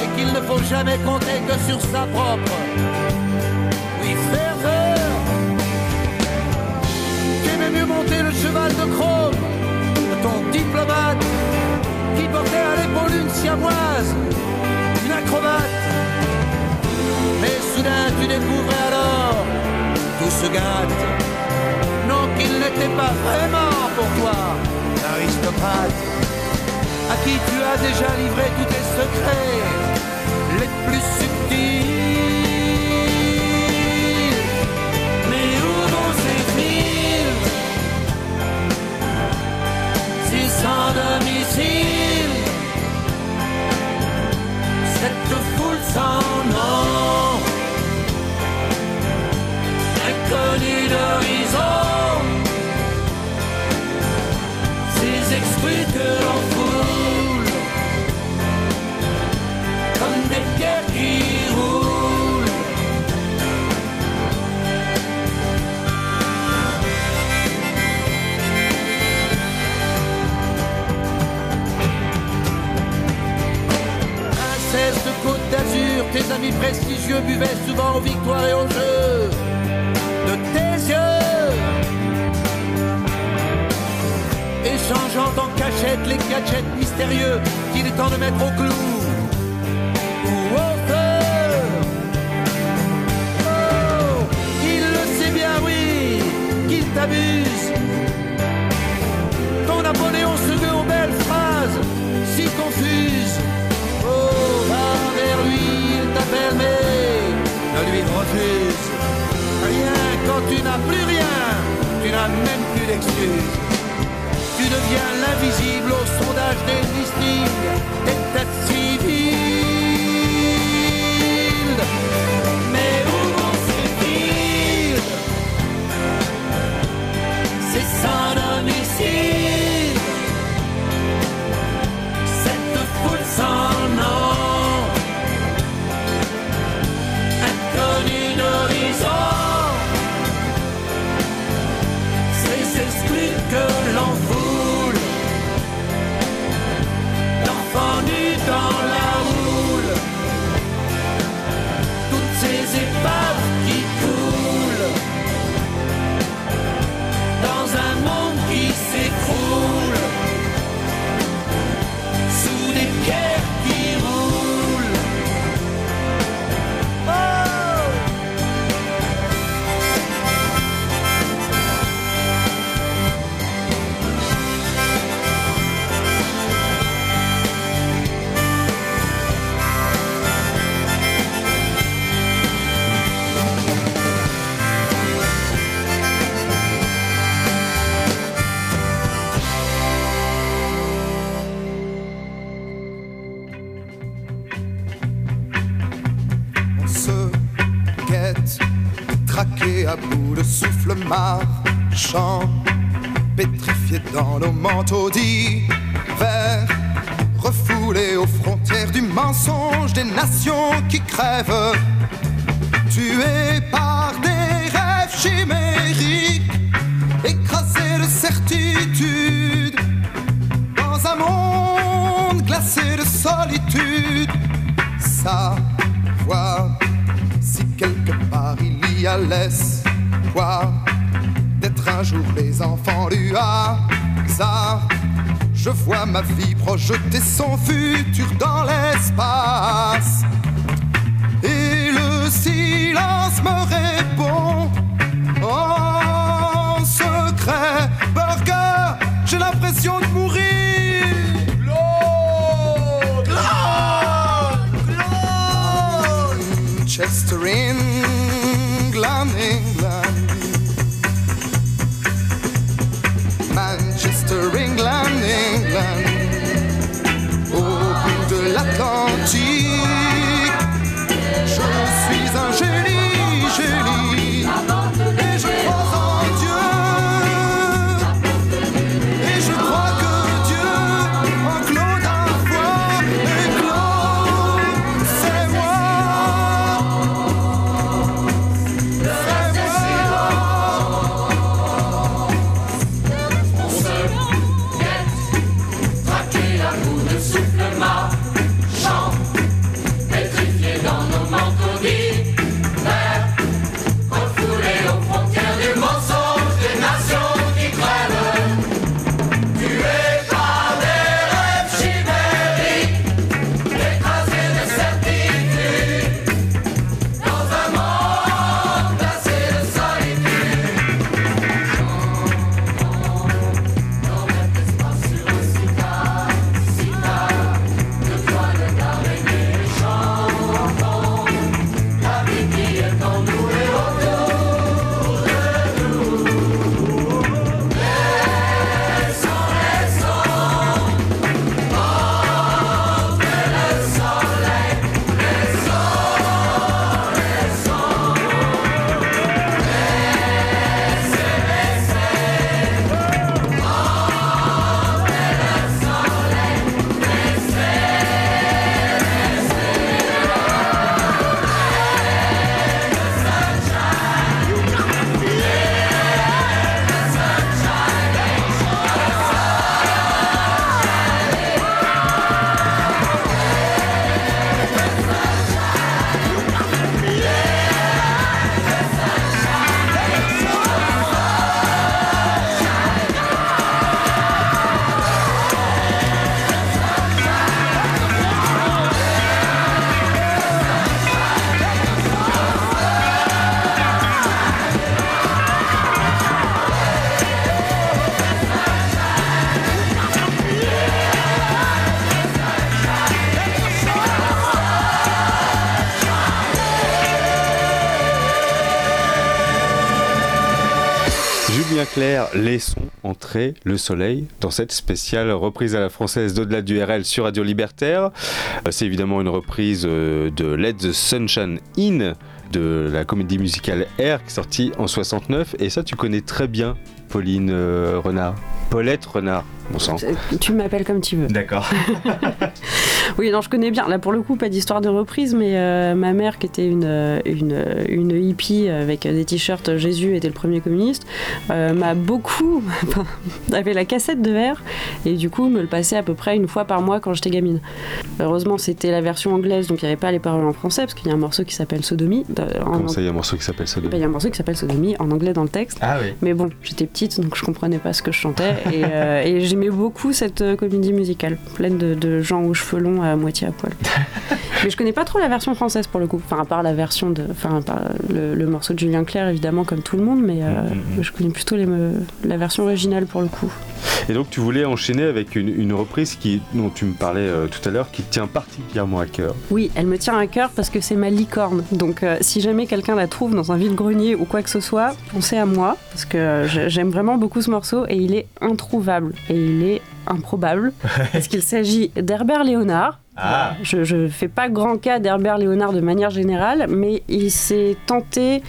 et qu'il ne faut jamais compter que sur sa propre. Oui, ferveur T'aimais mieux monter le cheval de chrome de ton diplomate qui portait à l'épaule une siamoise, une acrobate. Tu découvrais alors, tout se gâte. Non, qu'il n'était pas vraiment pour toi, l'aristocrate, à qui tu as déjà livré tous tes secrets, les plus subtils. Mais où vont ces filles si sans domicile Cette foule sans nom D'horizon. Ces exclus que l'on foule Comme des pierres qui roulent. Princesse de Côte d'Azur, tes amis prestigieux buvaient souvent aux victoires et aux jeux Échangeant en cachette les gadgets mystérieux qu'il est temps de mettre au clou ou. Oh, il le sait bien, oui, qu'il t'abuse. Ton Napoléon se veut aux belles phrases si confuses. Oh, va vers lui, il t'appelle, mais ne lui refuse rien quand tu n'as plus rien, tu n'as même plus d'excuses. Tu deviens l'invisible au sondage des listings, des têtes civiles. Mais où ces villes? C'est sans domicile. Cette foule sans nom, inconnue d'horizon. Marchant, pétrifié dans nos manteaux d'hiver, refoulé aux frontières du mensonge des nations qui crèvent, tué par des rêves chimériques, écrasé de certitude, dans un monde glacé de solitude. Savoir si quelque part il y a d'être un jour les enfants du hasard. Je vois ma vie projeter son futur dans l'espace. Et le silence me répond en secret. Burger, j'ai l'impression de mourir. England, England. Laissons entrer le soleil dans cette spéciale reprise à la française d'au-delà du RL sur Radio Libertaire. Euh, C'est évidemment une reprise euh, de Let the Sunshine In de la comédie musicale Air qui est sortie en 69 et ça tu connais très bien Pauline euh, Renard. Paulette Renard, bon sang. Tu m'appelles comme tu veux. D'accord. Oui, non, je connais bien. Là, pour le coup, pas d'histoire de reprise, mais euh, ma mère, qui était une, euh, une, une hippie avec des t-shirts Jésus était le premier communiste, euh, m'a beaucoup. avait la cassette de R et du coup me le passait à peu près une fois par mois quand j'étais gamine. Heureusement, c'était la version anglaise, donc il n'y avait pas les paroles en français, parce qu'il y a un morceau qui s'appelle Sodomie. euh, en Comment ça, il y a un morceau qui s'appelle Sodomie bah, Il y a un morceau qui s'appelle Sodomie en anglais dans le texte. Ah oui. Mais bon, j'étais petite donc je comprenais pas ce que je chantais et, euh, et j'aimais beaucoup cette euh, comédie musicale, pleine de, de gens aux cheveux longs à moitié à poil. Mais je connais pas trop la version française pour le coup, enfin à part la version de, enfin le, le morceau de Julien Clerc évidemment comme tout le monde, mais euh, je connais plutôt les, me- la version originale pour le coup. Et donc tu voulais enchaîner avec une, une reprise qui, dont tu me parlais euh, tout à l'heure qui tient particulièrement à cœur. Oui, elle me tient à cœur parce que c'est ma licorne. Donc euh, si jamais quelqu'un la trouve dans un vide-grenier ou quoi que ce soit, pensez à moi parce que euh, j'ai- j'aime vraiment beaucoup ce morceau et il est introuvable et il est improbable parce qu'il s'agit d'Herbert Léonard. Ah. Je, je fais pas grand cas d'Herbert Léonard de manière générale, mais il s'est tenté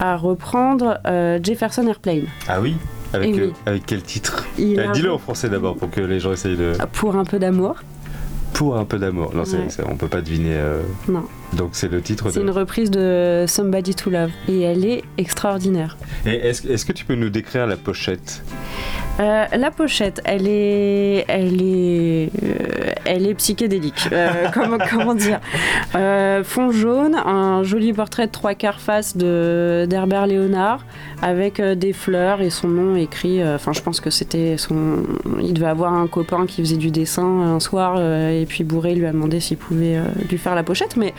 à reprendre euh, Jefferson Airplane. Ah oui? Avec, Eh oui. euh, avec quel titre Euh, Dis-le en français d'abord pour que les gens essayent de... Pour un peu d'amour. Pour un peu d'amour. Non, Ouais. on peut pas deviner. euh, Non. Donc c'est le titre C'est de... une reprise de Somebody to Love et elle est extraordinaire. Et est-ce que tu peux nous décrire la pochette Euh, la pochette, elle est, elle est, euh, elle est psychédélique. Euh, comment, comment dire Fond jaune, un joli portrait de trois quarts face de d'Herbert Léonard avec des fleurs et son nom écrit. Enfin, je pense que c'était son. Il devait avoir un copain qui faisait du dessin un soir et puis Bourré lui a demandé s'il pouvait lui faire la pochette. Mais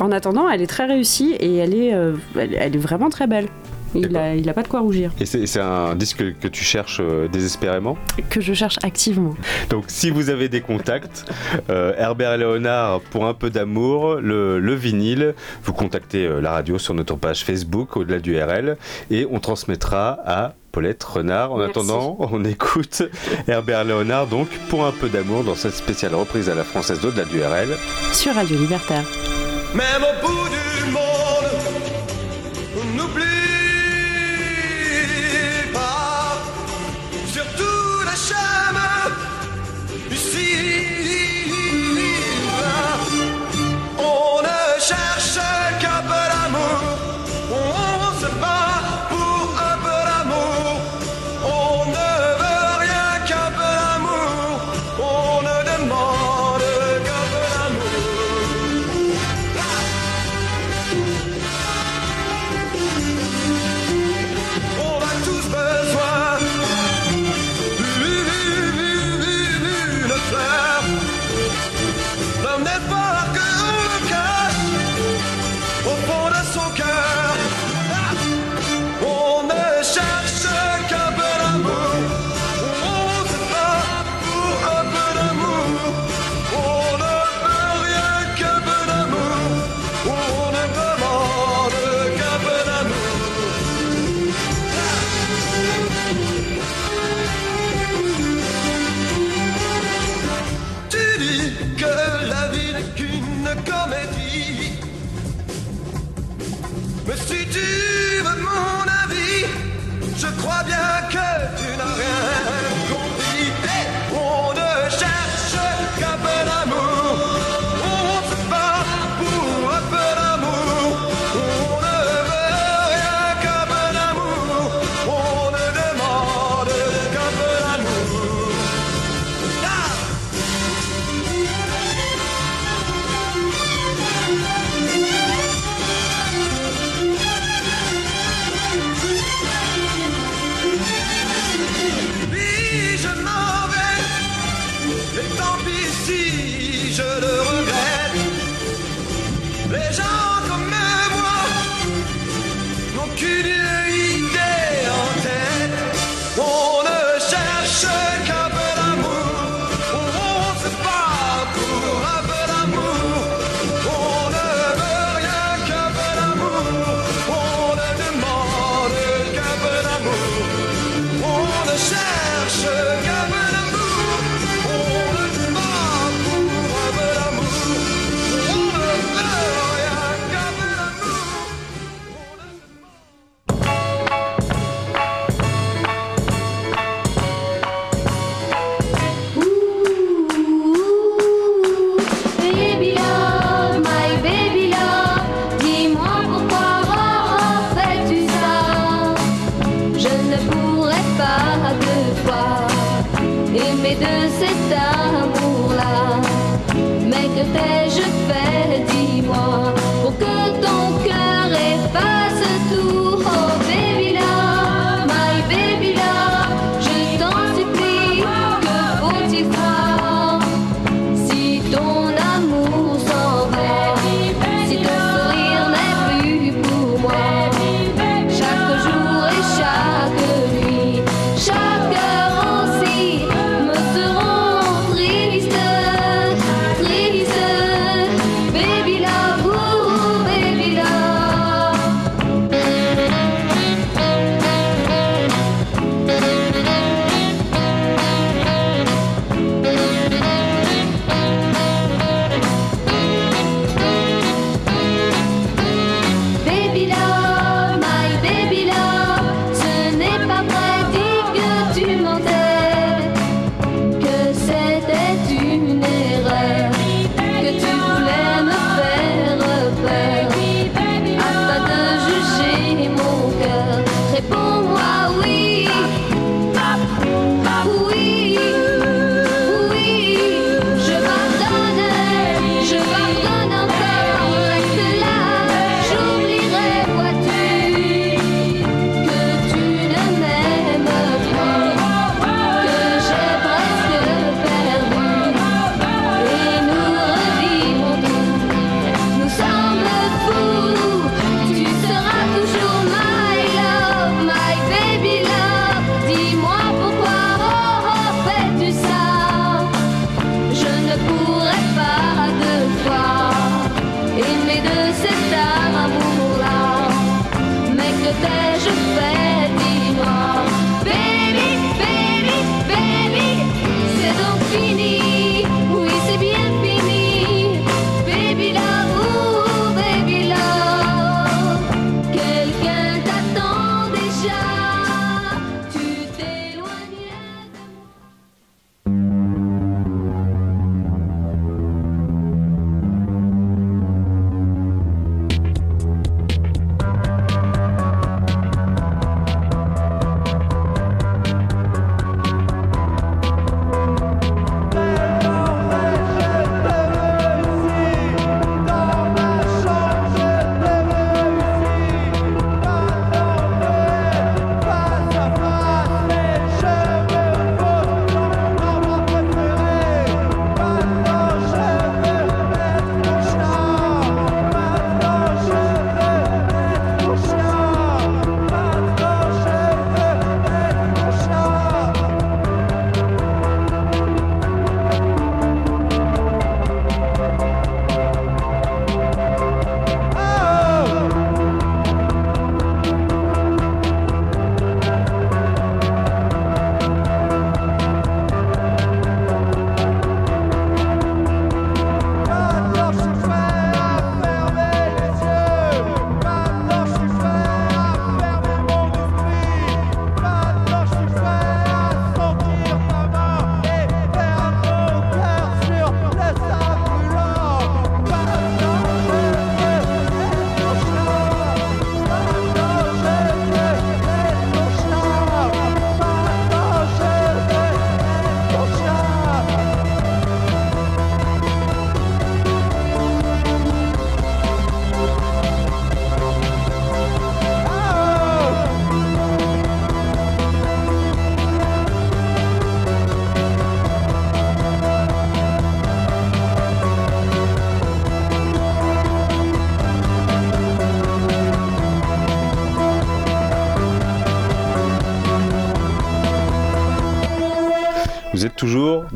en attendant, elle est très réussie et elle est, euh, elle, elle est vraiment très belle. Il a, il a pas de quoi rougir. Et c'est un disque que, que tu cherches euh, désespérément? Que je cherche activement. Donc si vous avez des contacts, euh, Herbert et Léonard pour un peu d'amour, le, le vinyle, vous contactez euh, la radio sur notre page Facebook au-delà du RL et on transmettra à Paulette Renard. En Merci. attendant, on écoute Herbert Léonard donc pour un peu d'amour dans cette spéciale reprise à la française d'au-delà du RL. Sur Radio Libertaire. Même au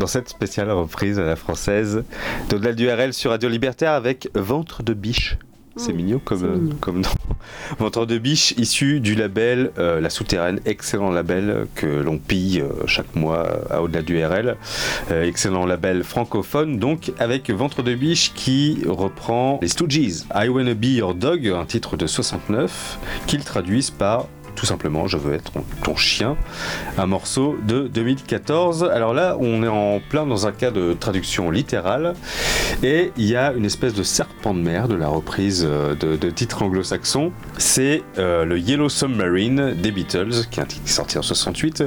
dans cette spéciale reprise à la française d'au-delà du RL sur Radio Libertaire avec Ventre de biche. C'est mm. mignon comme, nom. Ventre de biche, issu du label euh, La Souterraine, excellent label que l'on pille euh, chaque mois euh, à au-delà du RL. Excellent label francophone, donc avec Ventre de biche qui reprend les Stooges. I Wanna Be Your Dog, un titre de 69, qu'ils traduisent par tout simplement Je veux être ton chien, un morceau de 2014. Alors là, on est en plein dans un cas de traduction littérale et il y a une espèce de serpent de mer de la reprise euh, de, titres anglo-saxons. C'est euh, le Yellow Submarine des Beatles, qui est titre sorti en 68,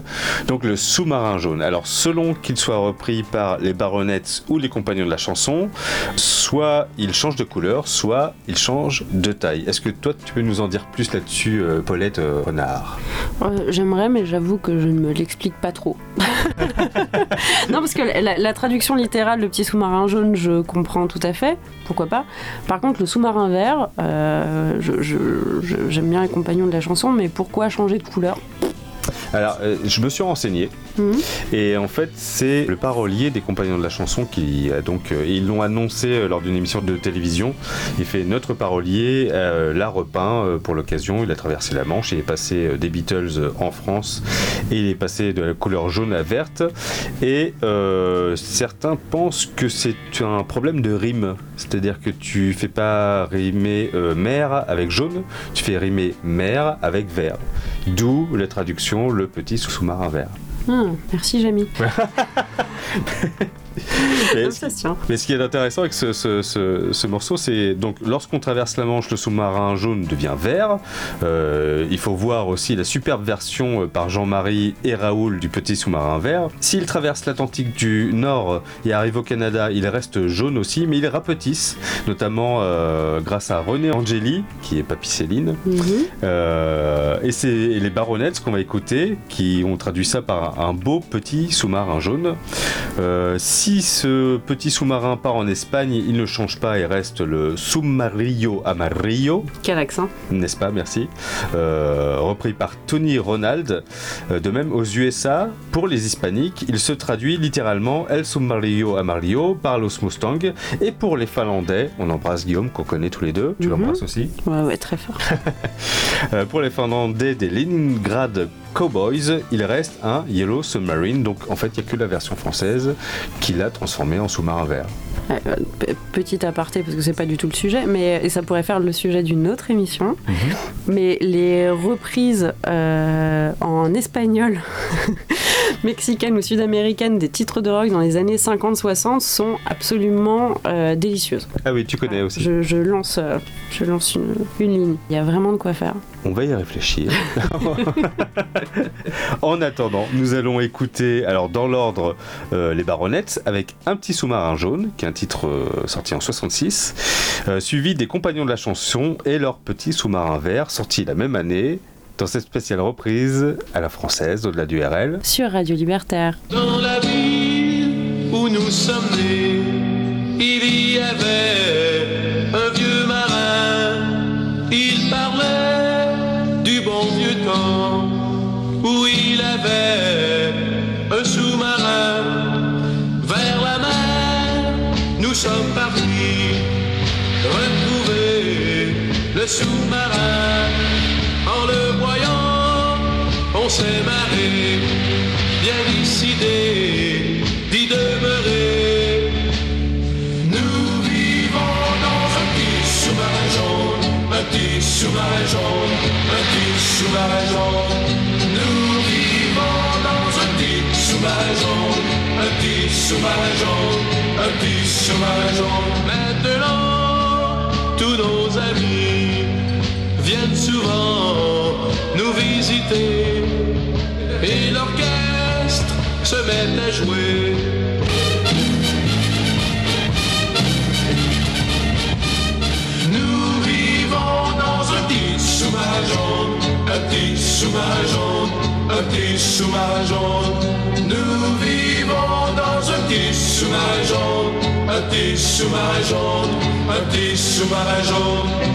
donc le sous-marin jaune. Alors selon qu'il soit repris par les Baronets ou les compagnons de la chanson, soit il change de couleur, soit il change de taille. Est-ce que toi tu peux nous en dire plus là-dessus, euh, Paulette euh, Renard Euh, J'aimerais, mais j'avoue que je ne me l'explique pas trop. non, parce que la, la traduction littérale de Petit sous-marin jaune, je comprends tout à fait. Pourquoi pas? Par contre, le sous-marin vert, euh, j'aime bien les compagnons de la chanson, mais pourquoi changer de couleur? Alors, euh, je me suis renseigné. Mhm. Et en fait, c'est le parolier des compagnons de la chanson qui a donc euh, ils l'ont annoncé euh, lors d'une émission de télévision. Il fait notre parolier euh, l'a repeint euh, pour l'occasion. Il a traversé la Manche, il est passé euh, des Beatles euh, en France et il est passé de la couleur jaune à verte. Et euh, certains pensent que c'est un problème de rime, c'est-à-dire que tu fais pas rimer euh, mer avec jaune, tu fais rimer mer avec vert. D'où la traduction le petit sous-marin vert. Ah, Merci, Jamie. Mais, ce qui, se tient. mais ce qui est intéressant avec ce, ce- ce- ce morceau, c'est donc lorsqu'on traverse la Manche, le sous-marin jaune devient vert. Euh, il faut voir aussi la superbe version euh, par Jean-Marie et Raoul du petit sous-marin vert. S'il traverse l'Atlantique du Nord et arrive au Canada, il reste jaune aussi, mais il rapetisse, notamment euh, grâce à René Angeli, qui est Papy Céline. Euh, et c'est les Baronets qu'on va écouter qui ont traduit ça par un beau petit sous-marin jaune. Si ce petit sous-marin part en Espagne, il ne change pas et reste le Submarillo Amarillo. Quel accent N'est-ce pas Merci. Euh, repris par Tony Ronald. Euh, de même, aux USA, pour les hispaniques, il se traduit littéralement El Submarillo Amarillo par Los Mustang. Et pour les Finlandais, on embrasse Guillaume, qu'on connaît tous les deux. Tu Mhm. l'embrasses aussi Ouais, ouais, très fort. euh, pour les Finlandais des Leningrad Cowboys, il reste un Yellow Submarine. Donc en fait, il n'y a que la version française qui l'a transformé en sous-marin vert. Euh, petit aparté parce que c'est pas du tout le sujet, mais et ça pourrait faire le sujet d'une autre émission. Mais les reprises euh, en espagnol, mexicaine ou sud-américaine des titres de rock dans les années 50-60 sont absolument euh, délicieuses. Ah oui, tu connais aussi. Je, je lance, euh, je lance une, une ligne. Il y a vraiment de quoi faire. On va y réfléchir. en attendant, nous allons écouter, alors dans l'ordre, euh, les Baronettes avec Un petit sous-marin jaune, qui est un titre euh, sorti en 66, euh, suivi des Compagnons de la chanson et leur petit sous-marin vert, sorti la même année. Dans cette spéciale reprise à la française, au-delà du RL. Sur Radio Libertaire. Dans la ville où nous sommes nés, il y s'est marré, bien décidé d'y demeurer. Nous vivons dans un petit sous-marin jaune, un petit sous-marin jaune, un petit sous-marin jaune. Nous vivons dans un petit sous-marin jaune, un petit sous-marin jaune, un petit sous-marin jaune. Maintenant, tous nos amis viennent souvent nous visiter et l'orchestre se met à jouer. Nous vivons dans un petit sous-marin un petit sous-marin un petit sous-marin. Nous vivons dans un petit sous-marin un petit sous-marin un petit sous-marin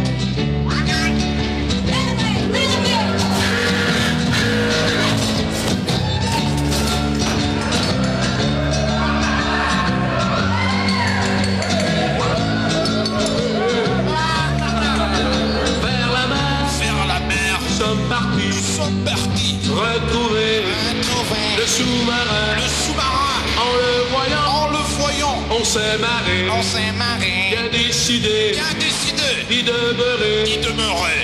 sous-marin. Le sous-marin. En le voyant. En le voyant. On s'est marré. On s'est marré. Bien décidé. Bien décidé. D'y demeurer. D'y demeurer.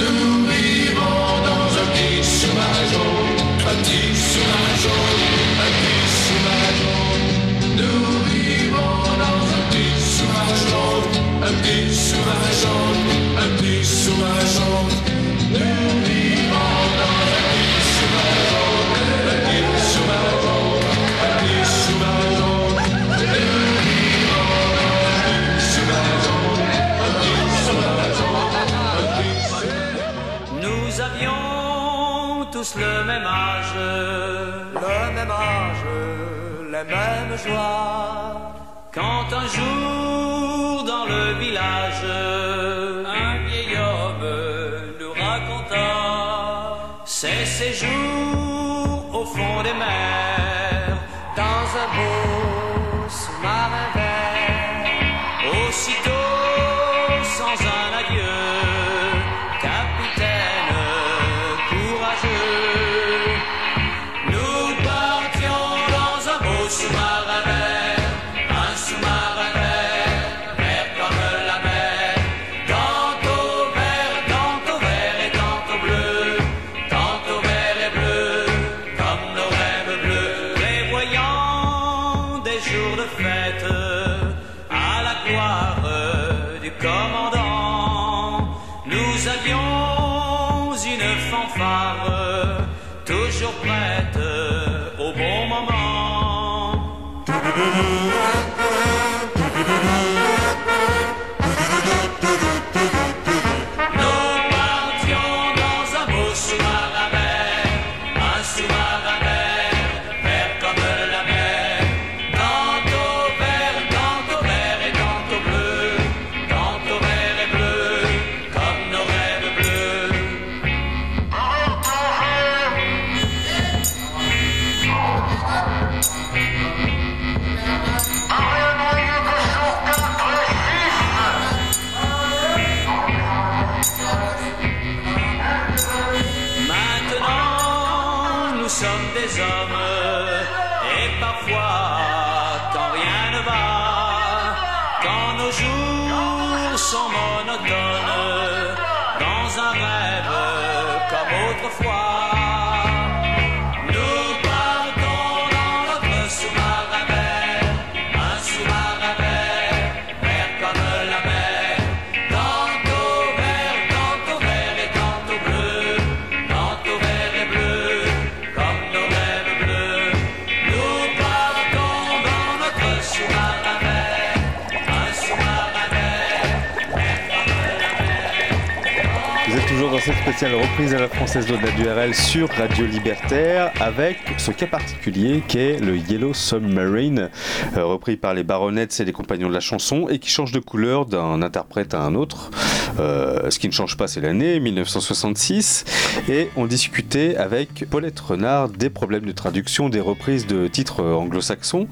Nous vivons dans un petit sous-marin jaune. Un petit sous-marin jaune. Un petit sous-marin jaune. Nous vivons dans un petit sous-marin jaune. Un petit sous-marin jaune. Un petit sous-marin jaune. Le même âge, le même âge, les mêmes joies. Quand un jour dans le village, un vieil homme nous raconta ses séjours au fond des mers, nous sommes des hommes. Et parfois, spéciale reprise à la française d'au-delà du RL sur Radio Libertaire avec ce cas particulier qu'est le Yellow Submarine, euh, repris par les Baronettes et les compagnons de la chanson et qui change de couleur d'un interprète à un autre. Euh, ce qui ne change pas, c'est l'année 1966. Et on discutait avec Paulette Renard des problèmes de traduction, des reprises de titres euh, anglo-saxons.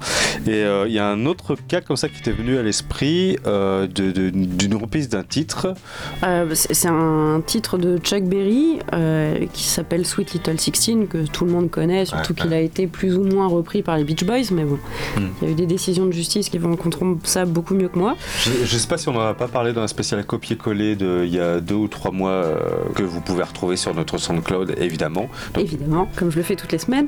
Et euh, il y a un autre cas comme ça qui était venu à l'esprit euh, de- de- d'une reprise d'un titre. Euh, c'est un titre de Chuck Berry euh, qui s'appelle Sweet Little Sixteen, que tout le monde connaît, surtout Ouais, qu'il a été plus ou moins repris par les Beach Boys, mais bon, Hmm. il y a eu des décisions de justice qui vont contre ça beaucoup mieux que moi. Je, je sais pas si on en a pas parlé dans un spécial copier-coller de il y a deux ou trois mois euh, que vous pouvez retrouver sur notre SoundCloud évidemment. Donc, Évidemment, comme je le fais toutes les semaines.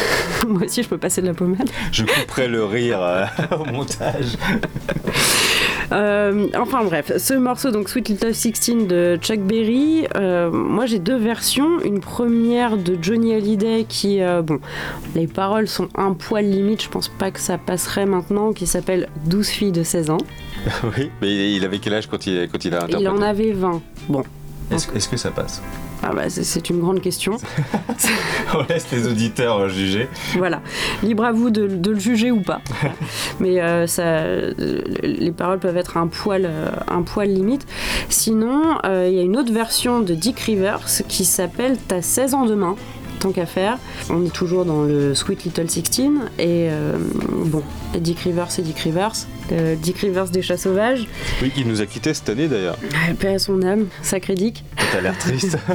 moi aussi, je peux passer de la pommade. je couperai le rire euh, au montage. Euh, enfin bref, ce morceau, donc Sweet Little Sixteen de Chuck Berry, euh, moi j'ai deux versions. Une première de Johnny Hallyday qui, euh, bon, les paroles sont un poil limite, je pense pas que ça passerait maintenant, qui s'appelle 12 filles de 16 ans. oui, mais il avait quel âge quand il, quand il a interprété Il en avait 20. Bon, Est-ce est-ce que ça passe? Ah bah, c'est- une grande question. On laisse les auditeurs euh, juger. voilà, libre à vous de, de le juger ou pas. Mais euh, ça, euh, les paroles peuvent être un poil, un poil limite. Sinon, euh, il y a une autre version de Dick Rivers qui s'appelle T'as 16 ans demain. Tant qu'à faire, on est toujours dans le Sweet Little Sixteen et euh, bon, Dick Rivers c'est Dick Rivers, Dick Rivers des chats sauvages, Oui, il nous a quittés cette année d'ailleurs. Ah, paix à son âme, sacré Dick. T'as l'air triste.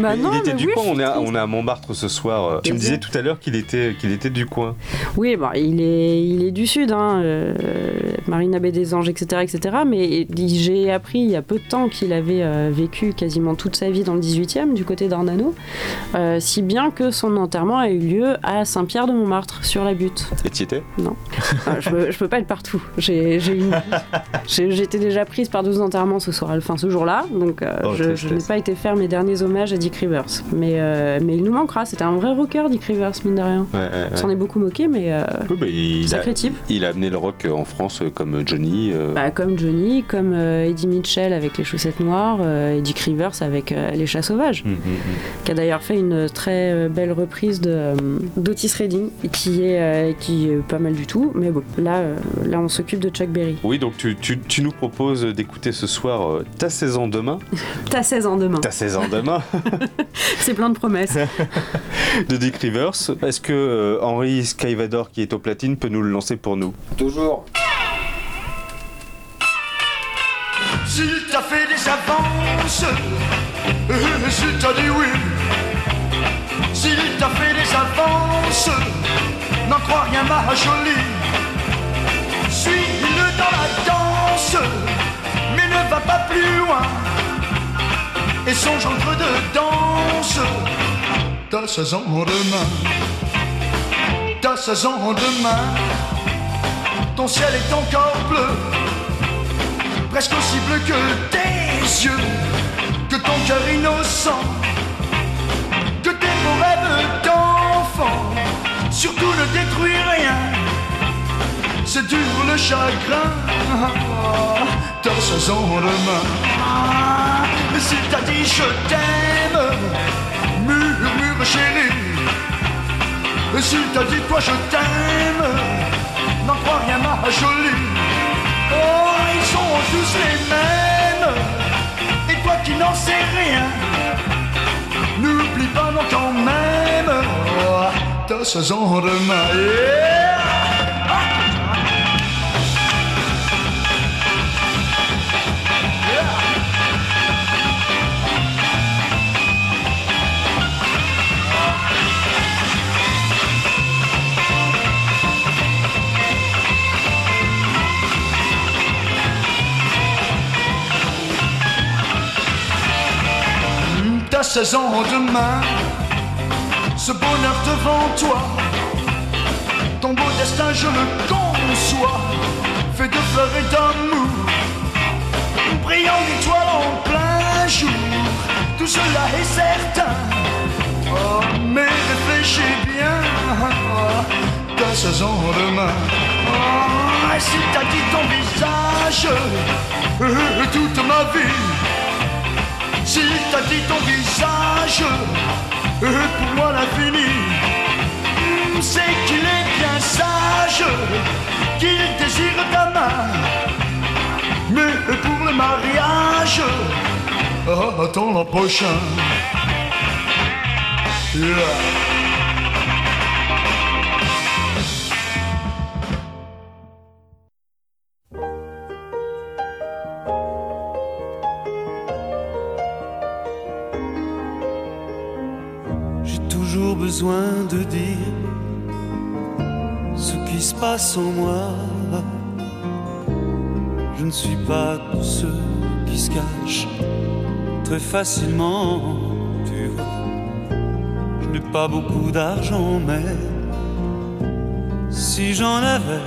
Bah non, il était mais du oui, coin, on est, à, triste. on est à Montmartre ce soir. euh. Tu me disais tout à l'heure qu'il était, qu'il était du coin. Oui, bah, il, est, il est du Sud, hein, euh, Marina Baie des Anges, etc. etc. mais j'ai appris il y a peu de temps qu'il avait euh, vécu quasiment toute sa vie dans le 18e, du côté d'Ornano, euh, si bien que son enterrement a eu lieu à Saint-Pierre de Montmartre, sur la butte. Et t'y étais? Non, je, peux, je peux pas être partout. Tout. J'étais déjà prise par deux enterrements ce soir, enfin ce jour-là, donc euh, Oh, je, n'ai pas été faire mes derniers hommages à Dick Rivers. Mais, euh, mais il nous manquera. C'était un vrai rocker, Dick Rivers, mine de rien. Ouais, ouais, On s'en est beaucoup moqué, mais euh, Oui, bah, il, a, Sacré type. il a amené le rock en France comme Johnny. euh, bah, comme Johnny, comme Eddie Mitchell avec les chaussettes noires, et Dick Rivers avec les chats sauvages. hum, hum, hum. qui a d'ailleurs fait une très belle reprise de d'Otis Redding qui est qui est pas mal du tout mais bon là là on s'occupe de Chuck Berry Oui, donc tu, tu- tu nous proposes d'écouter ce soir euh, Ta saison demain. t'as 16 ans demain Ta saison demain c'est plein de promesses de Dick Rivers. Est-ce que euh, Henri Skyvador, qui est au platine, peut nous le lancer pour nous? Toujours. S'il t'a fait des avances, euh, s'il t'a dit oui, s'il t'a fait des avances, n'en crois rien ma jolie. Dans la danse, mais ne va pas plus loin. Et songe entre deux danses, t'as 16 ans demain, t'as 16 ans demain, ton ciel est encore bleu presque aussi bleu que tes yeux, que ton cœur innocent, que tes beaux rêves d'enfant. Surtout ne détruis rien, c'est dur le chagrin. T'as 16 ans demain, si t'as dit je t'aime, murmure chérie. Si t'as dit toi je t'aime, n'en crois rien ma jolie. Oh, ils sont tous les mêmes. Et toi qui n'en sais rien, n'oublie pas non quand même. 16 ans demain. Yeah! T'as 16 ans demain, ce bonheur devant toi, ton beau destin je le conçois, fait de fleurs et d'amour, brillant d'étoiles en plein jour, tout cela est certain. Oh, mais réfléchis bien, t'as 16 ans demain. Oh, si t'as dit ton visage, euh, toute ma vie. Si t'as dit ton visage, euh, pour moi l'infini, Hmm, c'est qu'il est bien sage, qu'il désire ta main. Mais pour le mariage, ah, attends l'an prochain. Facilement, tu vois. Je n'ai pas beaucoup d'argent, mais si j'en avais,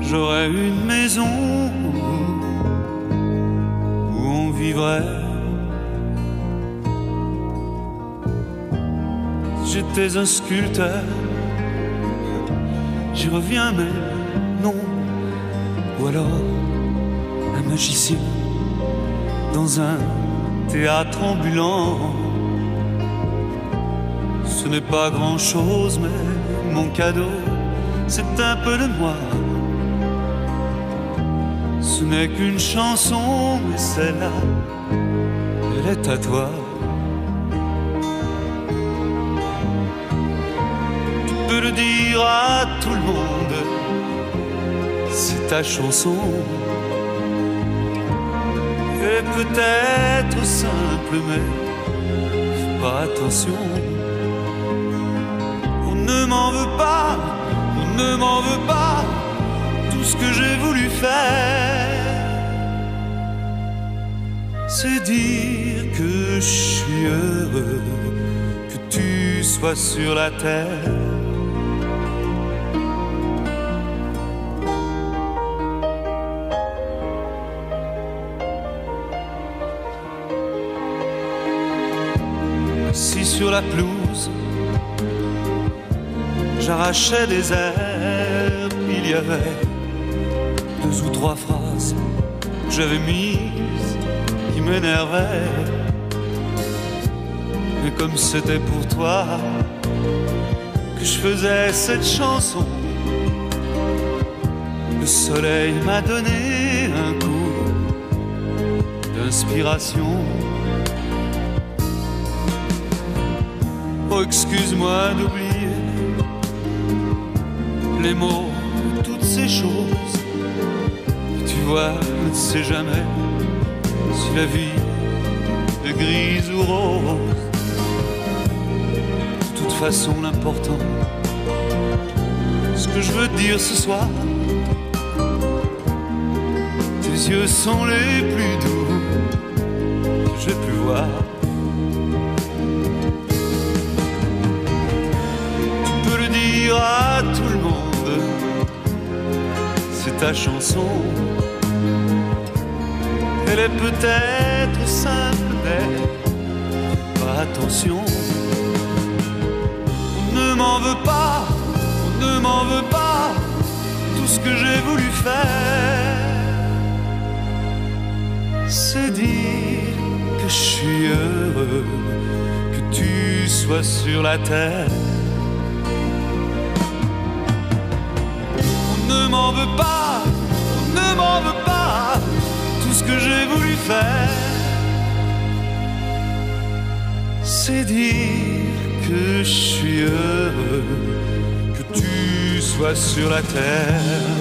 j'aurais une maison où on vivrait. J'étais un sculpteur, j'y reviens mais non. Ou alors un magicien dans un théâtre ambulant. Ce n'est pas grand chose, mais mon cadeau, c'est un peu de moi. Ce n'est qu'une chanson, mais celle-là, elle est à toi. Tu peux le dire à tout le monde, c'est ta chanson. Peut-être simple, mais pas attention. On ne m'en veut pas, on ne m'en veut pas, tout ce que j'ai voulu faire. C'est dire que je suis heureux, que tu sois sur la terre. Sur la pelouse. J'arrachais des airs, il y avait deux ou trois phrases que j'avais mises qui m'énervaient. Mais comme c'était pour toi que je faisais cette chanson, le soleil m'a donné un coup d'inspiration. Excuse-moi d'oublier les mots, toutes ces choses. Tu vois, on ne sait jamais si la vie est grise ou rose. De toute façon, l'important, ce que je veux dire ce soir, tes yeux sont les plus doux que j'ai pu voir. À tout le monde, c'est ta chanson. Elle est peut-être simple, mais pas attention. On ne m'en veut pas, on ne m'en veut pas, tout ce que j'ai voulu faire, c'est dire que je suis heureux, que tu sois sur la terre. M'en veut pas, ne m'en veut pas, tout ce que j'ai voulu faire, c'est dire que je suis heureux, que tu sois sur la terre.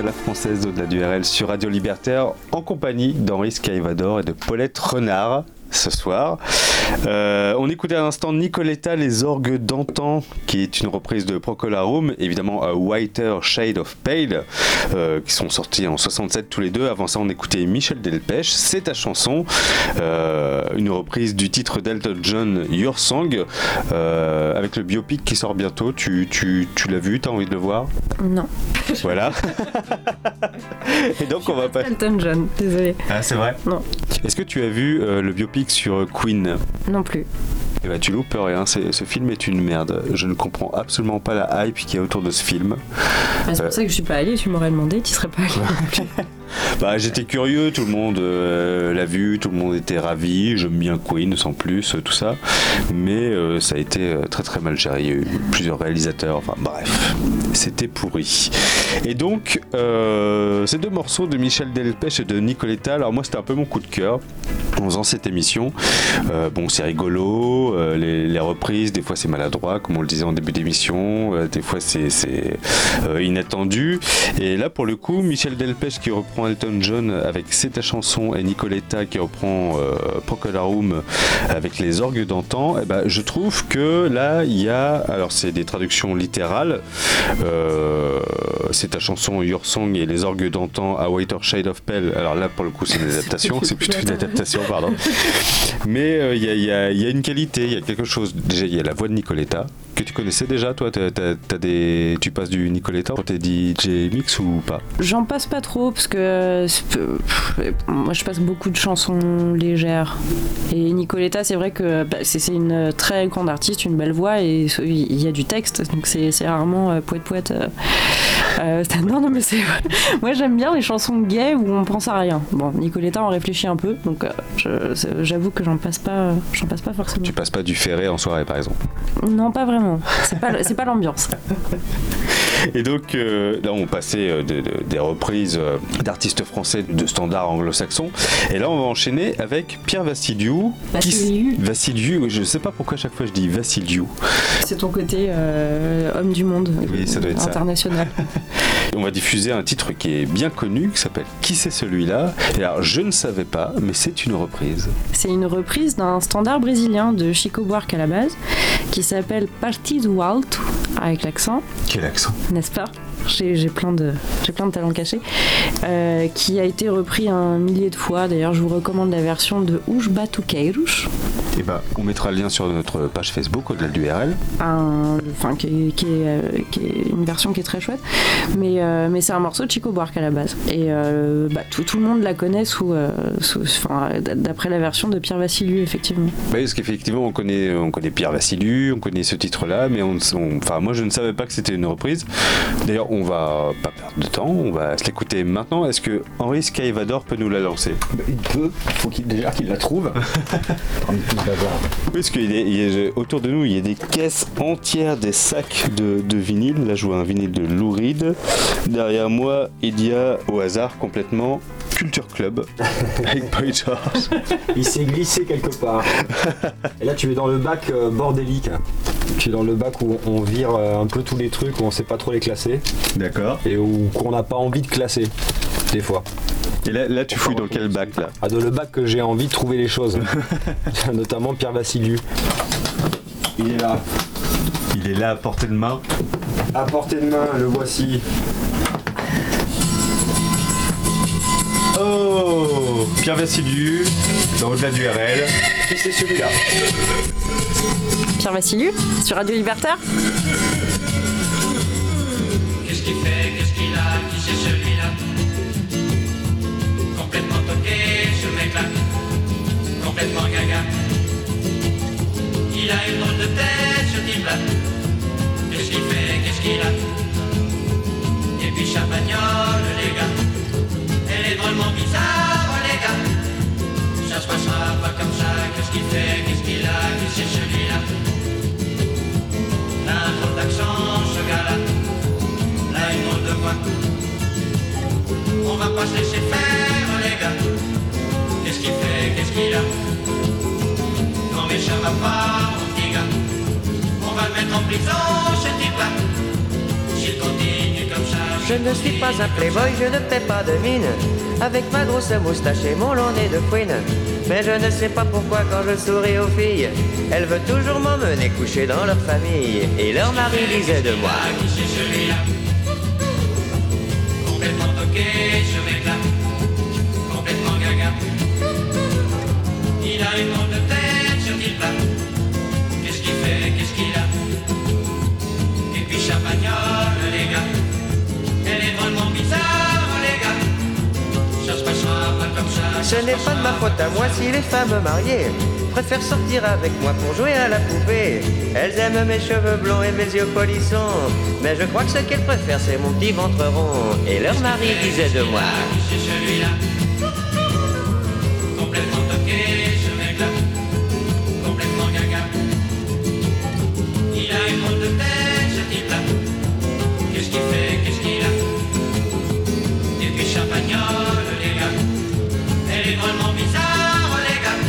Reprise à la française d'au-delà du RL sur Radio Libertaire en compagnie d'Henri Scaivador et de Paulette Renard ce soir. Euh, on écoutait à l'instant Nicoletta, les orgues d'antan, qui est une reprise de Procolarum, évidemment A Whiter Shade of Pale, euh, qui sont sortis en 67 tous les deux. Avant ça, on écoutait Michel Delpech, c'est ta chanson, euh, une reprise du titre d'Elton John, Your Song, avec le biopic qui sort bientôt. Tu, tu, tu l'as vu, t'as envie de le voir? Non. Voilà. Et donc, on va pas. Elton John, désolé. Ah, c'est vrai Non. Est-ce que tu as vu euh, le biopic sur Queen Non plus. eh ben, tu loupes rien, ce film est une merde. Je ne comprends absolument pas la hype qu'il y a autour de ce film. Bah, c'est Euh, pour ça que je suis pas allée, tu m'aurais demandé, tu serais pas allée. bah, J'étais curieux, tout le monde euh, l'a vu, tout le monde était ravi. J'aime bien Queen sans plus, euh, tout ça. Mais euh, ça a été très très mal géré. Il y a eu plusieurs réalisateurs, enfin bref, c'était pourri. Et donc, ces deux morceaux de Michel Delpech et de Nicoletta, alors moi c'était un peu mon coup de cœur en faisant cette émission. Bon, c'est rigolo, les, les reprises, des fois c'est maladroit, comme on le disait en début d'émission, des fois c'est inattendu. Et là, pour le coup, Michel Delpech qui reprend Elton John avec C'est ta chanson et Nicoletta qui reprend euh, Procolarum avec les orgues d'antan, eh ben, je trouve que là, il y a, alors c'est des traductions littérales, euh, c'est ta chanson Your Song et les orgues d'antan A Whiter Shade of Pale. Alors là, pour le coup, c'est une adaptation, c'est plutôt une adaptation, pardon. Mais euh, il y, a, il y a- il y a une qualité, il y a quelque chose. Déjà, il y a la voix de Nicoletta que tu connaissais déjà, toi. t'as des, tu passes du Nicoletta pour tes DJ mix ou pas? J'en passe pas trop parce que moi je passe beaucoup de chansons légères. Et Nicoletta, c'est vrai que bah, c'est une très grande artiste, une belle voix et il y a du texte, donc c'est rarement euh, poète poète. euh, euh, non, non, mais c'est. Moi j'aime bien les chansons gays où on pense à rien. Bon, Nicoletta, on réfléchit un peu, donc euh, je- j'avoue que j'en passe pas, j'en passe pas forcément. Tu passes pas du ferré en soirée, par exemple? Non, pas vraiment. C'est pas, pas l'ambiance. Et donc euh, là, on passait euh, de- de- des reprises euh, d'artistes français de standards anglo-saxons. Et là, on va enchaîner avec Pierre Vassiliou. Vassiliou. Qui- Vassiliou, je sais pas pourquoi à chaque fois je dis Vassiliou. C'est ton côté euh, homme du monde. Oui, ça doit être international. On va diffuser un titre qui est bien connu, qui s'appelle Qui c'est celui-là? Et alors, je ne savais pas, mais c'est une reprise. C'est une reprise d'un standard brésilien de Chico Buarque à la base, qui s'appelle Partido Alto, avec l'accent, Quel accent n'est-ce pas j'ai plein, de, j'ai plein de talents cachés, euh, qui a été repris un millier de fois. D'ailleurs, je vous recommande la version de Os Batuqueiros, Et bah, on mettra le lien sur notre page Facebook, au-delà du RL. enfin, qui, qui euh, qui est une version qui est très chouette. Mais, euh, mais c'est un morceau de Chico Buarque à la base. Et euh, bah, tout, tout le monde la connaît sous, euh, sous- enfin, d'après la version de Pierre Vassiliou, effectivement. Oui, parce qu'effectivement, on connaît, on connaît Pierre Vassiliou, on connaît ce titre-là, mais on, on- enfin, moi je ne savais pas que c'était une reprise. D'ailleurs, on va pas perdre de temps, on va se l'écouter maintenant. Est-ce que Henri Skyvador peut nous la lancer? Il peut, faut qu'il déjà qu'il la trouve. Oui, parce qu'il est, autour de nous, il y a des caisses entières, des sacs de, vinyle. Là, je vois un vinyle de Lou Reed. Derrière moi, il y a, au hasard, complètement, Culture Club, avec Boy George. Il s'est glissé quelque part. Et là, tu es dans le bac euh, bordélique. Tu es dans le bac où on vire euh, un peu tous les trucs, où on sait pas trop les classer. D'accord. Et où qu'on n'a pas envie de classer, des fois. Et là, là tu fouilles dans quel bac, là? Ah, dans le bac que j'ai envie de trouver les choses. Notamment Pierre Vassiliou. Il est là. Il est là à portée de main? À portée de main, le voici. Oh Pierre Vassiliou, dans Au-delà du RL. Et c'est celui-là. Pierre Vassiliou, sur Radio Libertaire Qu'est-ce qu'il fait, qu'est-ce qu'il a, qui c'est celui-là? Complètement toqué, ce mec-là, complètement gaga. Il a une drôle de tête, ce type-là. Qu'est-ce qu'il fait, qu'est-ce qu'il a? Et puis champagnole, les gars. Est drôlement bizarre, les gars. Ça se passera pas comme ça, qu'est-ce qu'il fait, qu'est-ce qu'il a, qui c'est celui-là? Là, un drôle d'accent, ce gars-là. Là, une drôle de voix. On va pas se laisser faire, les gars. Qu'est-ce qu'il fait, qu'est-ce qu'il a? Non, mais ça va pas, mon petit gars. On va le mettre en prison, ce type-là. Je ne suis pas un playboy, je ne fais pas de mine. Avec ma grosse moustache et mon long nez de fouine. Mais je ne sais pas pourquoi quand je souris aux filles, elles veulent toujours m'emmener coucher dans leur famille. Et leur mari disait de moi. Qui c'est celui-là Complètement toqué, ce mec-là. Complètement gaga. Il a une drôle de tête, ce type-là. Qu'est-ce qu'il fait, qu'est-ce qu'il a? Elle est drôlement bizarre, les gars. Ça se passera pas comme ça. Ce n'est pas de ma faute à moi si les femmes mariées préfèrent sortir avec moi pour jouer à la poupée. Elles aiment mes cheveux blonds et mes yeux polissons. Mais je crois que ce qu'elles préfèrent, c'est mon petit ventre rond. Et leur mari disait de moi. Qui c'est celui-là Complètement toqué, ce mec-là. Complètement gaga. Il a une de tête, drôlement bizarre, les gars.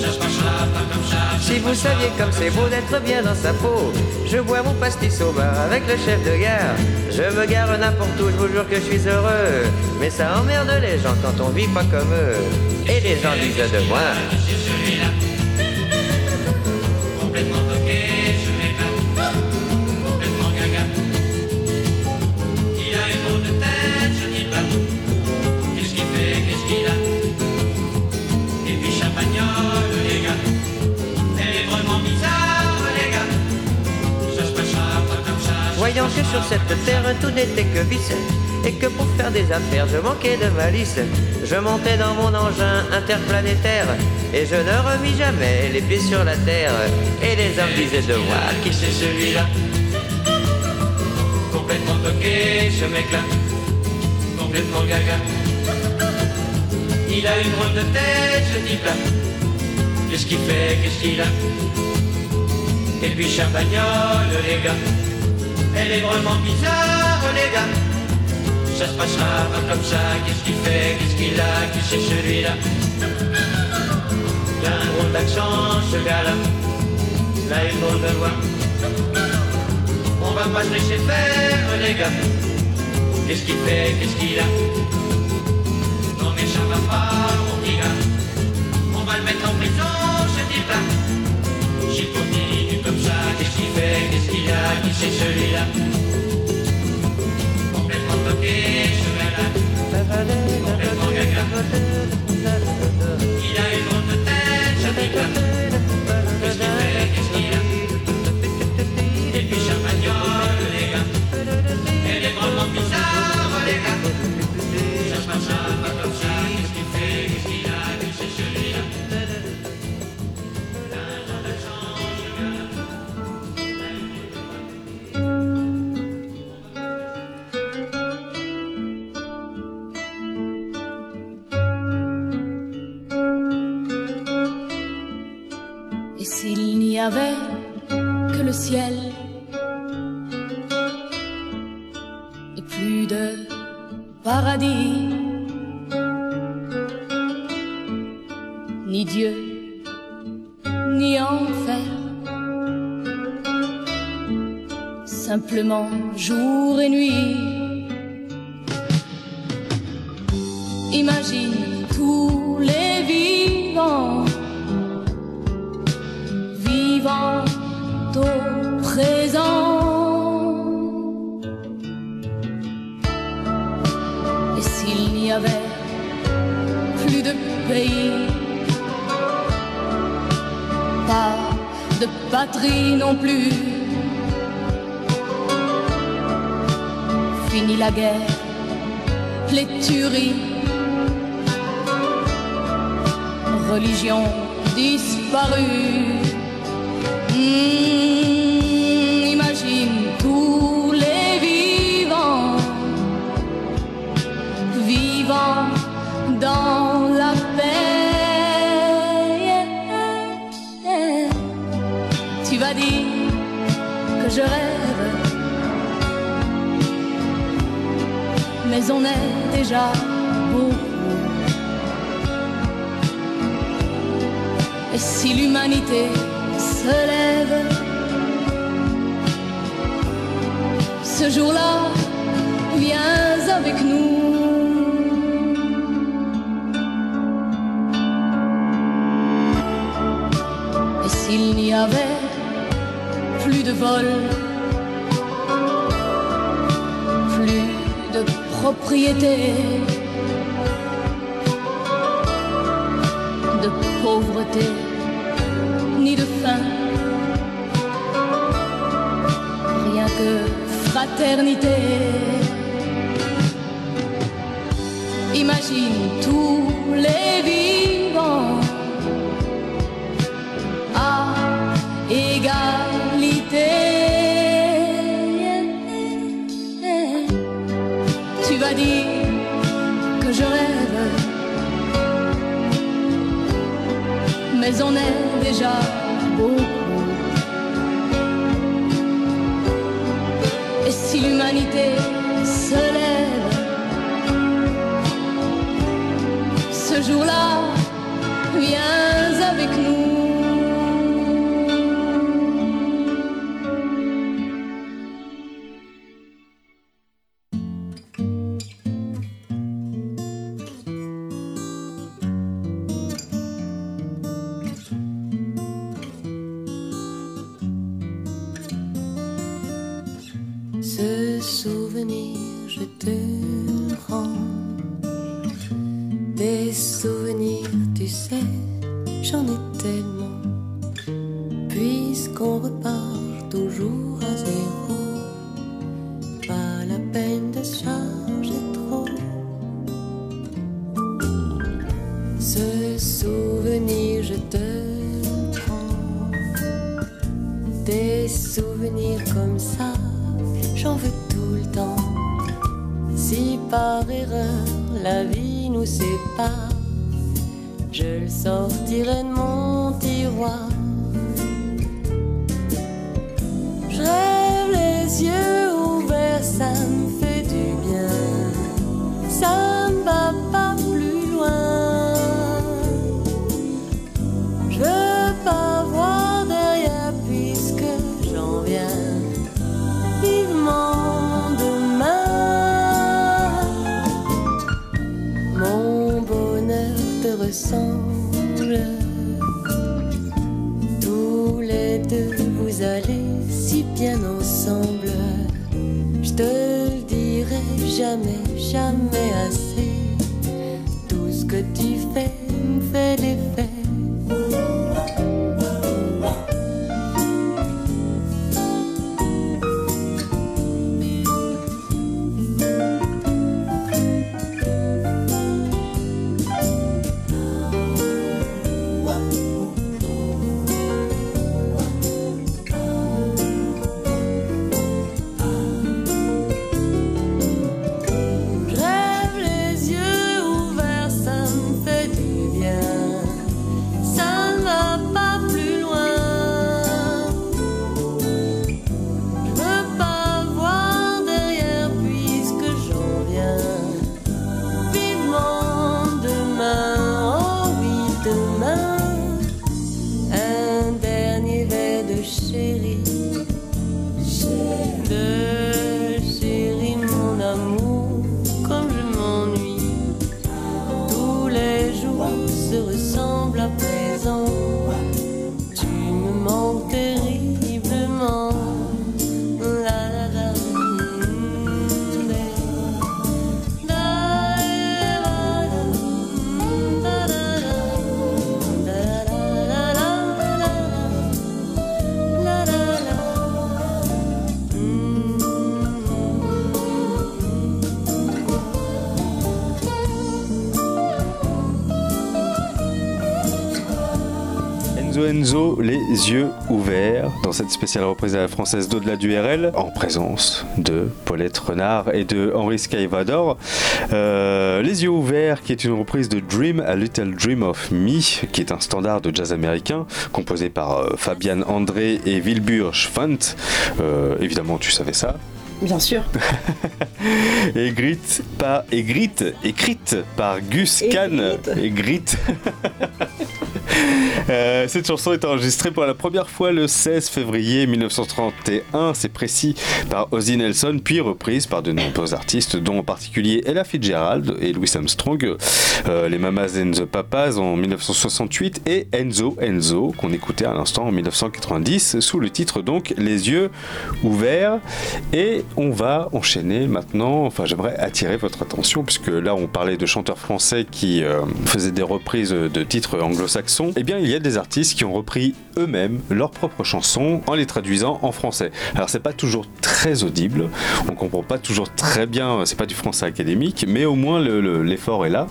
Ça se passera pas comme ça. Si vous saviez comme c'est beau d'être bien dans sa peau, je bois mon pastis au bar avec le chef de gare. Je me gare n'importe où, je vous jure que je suis heureux. Mais ça emmerde les gens quand on vit pas comme eux. Et les gens disent de moi. Sur cette terre tout n'était que vice et que pour faire des affaires je manquais de malice, je montais dans mon engin interplanétaire et je ne remis jamais les pieds sur la terre. Et les hommes disaient de moi Qui c'est celui-là Complètement toqué, ce mec-là. Complètement gaga. Il a une drôle de tête, ce type-là. Qu'est-ce qu'il fait, qu'est-ce qu'il a? Et puis champagnole, les gars. Elle est drôlement bizarre, les gars. Ça se passera pas comme ça. Qu'est-ce qu'il fait, qu'est-ce qu'il a? Qui c'est celui-là? Il a un drôle d'accent, ce gars-là. Là, une drôle de voix. On va pas se laisser faire, les gars. Qu'est-ce qu'il fait, qu'est-ce qu'il a? Non mais ça va pas, mon gars. On va le mettre en prison, ce type-là. Ça, qu'est-ce qu'il fait, qu'est-ce qu'il a, qui c'est celui-là Complètement toqué, ce gars-là. Complètement gaga. Il a une drôle de tête, ce type-là. Simplement Les yeux ouverts, dans cette spéciale reprise à la française d'au-delà du RL, en présence de Paulette Renard et de Henri Skyvador. Euh, les yeux ouverts, qui est une reprise de Dream, A Little Dream of Me, qui est un standard de jazz américain, composé par euh, Fabian André et Wilbur Schwant. Euh, évidemment, tu savais ça. Bien sûr. écrite par écrite par Gus Kahn. Écrite. Euh, cette chanson est enregistrée pour la première fois le 16 février 1931, c'est précis, par Ozzy Nelson, puis reprise par de nombreux artistes, dont en particulier Ella Fitzgerald et Louis Armstrong, euh, les Mamas and the Papas en 1968 et Enzo Enzo, qu'on écoutait à l'instant en 1990, sous le titre donc Les yeux ouverts. Et on va enchaîner maintenant, enfin j'aimerais attirer votre attention, puisque là on parlait de chanteurs français qui euh, faisaient des reprises de titres anglo-saxons, eh bien il y des artistes qui ont repris eux-mêmes leurs propres chansons en les traduisant en français. Alors c'est pas toujours très audible, on comprend pas toujours très bien, c'est pas du français académique, mais au moins le- le- l'effort est là.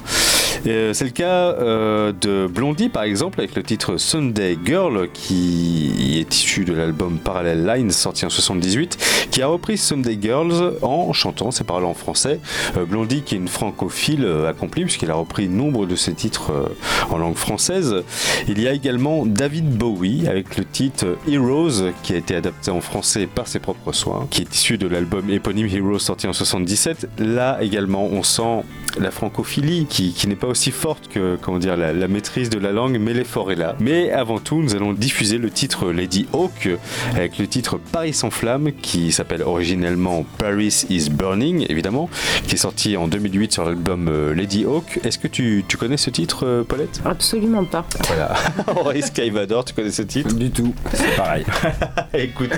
Euh, c'est le cas euh, de Blondie par exemple avec le titre Sunday Girl qui est issu de l'album Parallel Lines sorti en 78 qui a repris Sunday Girls en chantant ses paroles en français. Euh, Blondie qui est une francophile accomplie puisqu'il a repris nombre de ses titres en langue française. Il y a également David Bowie avec le titre Heroes qui a été adapté en français par ses propres soins qui est issu de l'album éponyme Heroes sorti en 77. Là également on sent la francophilie qui, qui n'est pas aussi forte que comment dire la, la maîtrise de la langue mais l'effort est là. Mais avant tout nous allons diffuser le titre Lady Hawk avec le titre Paris sans flamme qui s'appelle originellement Paris is Burning évidemment qui est sorti en 2008 sur l'album euh, Lady Hawk. Est-ce que tu, tu connais ce titre euh, Paulette? Absolument pas. Voilà. Henri Skyvador, tu connais ce titre? Du tout, c'est pareil. Écoute,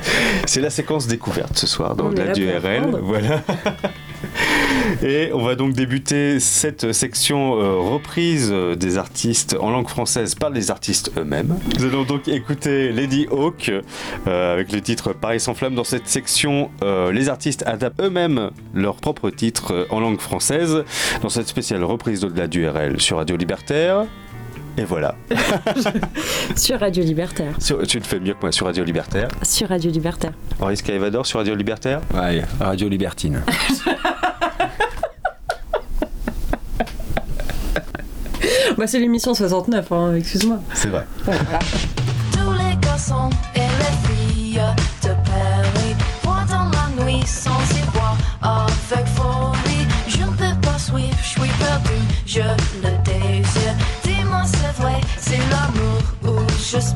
c'est la séquence découverte ce soir dans la apprendre. Voilà. Et on va donc débuter cette section euh, reprise euh, des artistes en langue française par les artistes eux-mêmes. Nous allons donc écouter Lady Hawk euh, avec le titre Paris sans flamme. Dans cette section, euh, les artistes adaptent eux-mêmes leurs propres titres en langue française. Dans cette spéciale reprise d'au-delà du RL sur Radio Libertaire. Et voilà. Sur Radio Libertaire. Sur- tu le fais mieux que moi sur Radio Libertaire. Sur Radio Libertaire. Henri Skyvador sur Radio Libertaire? Ouais, Radio Libertine. Bah, c'est l'émission 69, hein, excuse-moi. C'est vrai. Tous les garçons et les filles de Paris voient dans la nuit sans y voir avec folie. Je ne peux pas suivre, je suis perdu, je le désire. Dis-moi, c'est vrai, c'est l'amour ou juste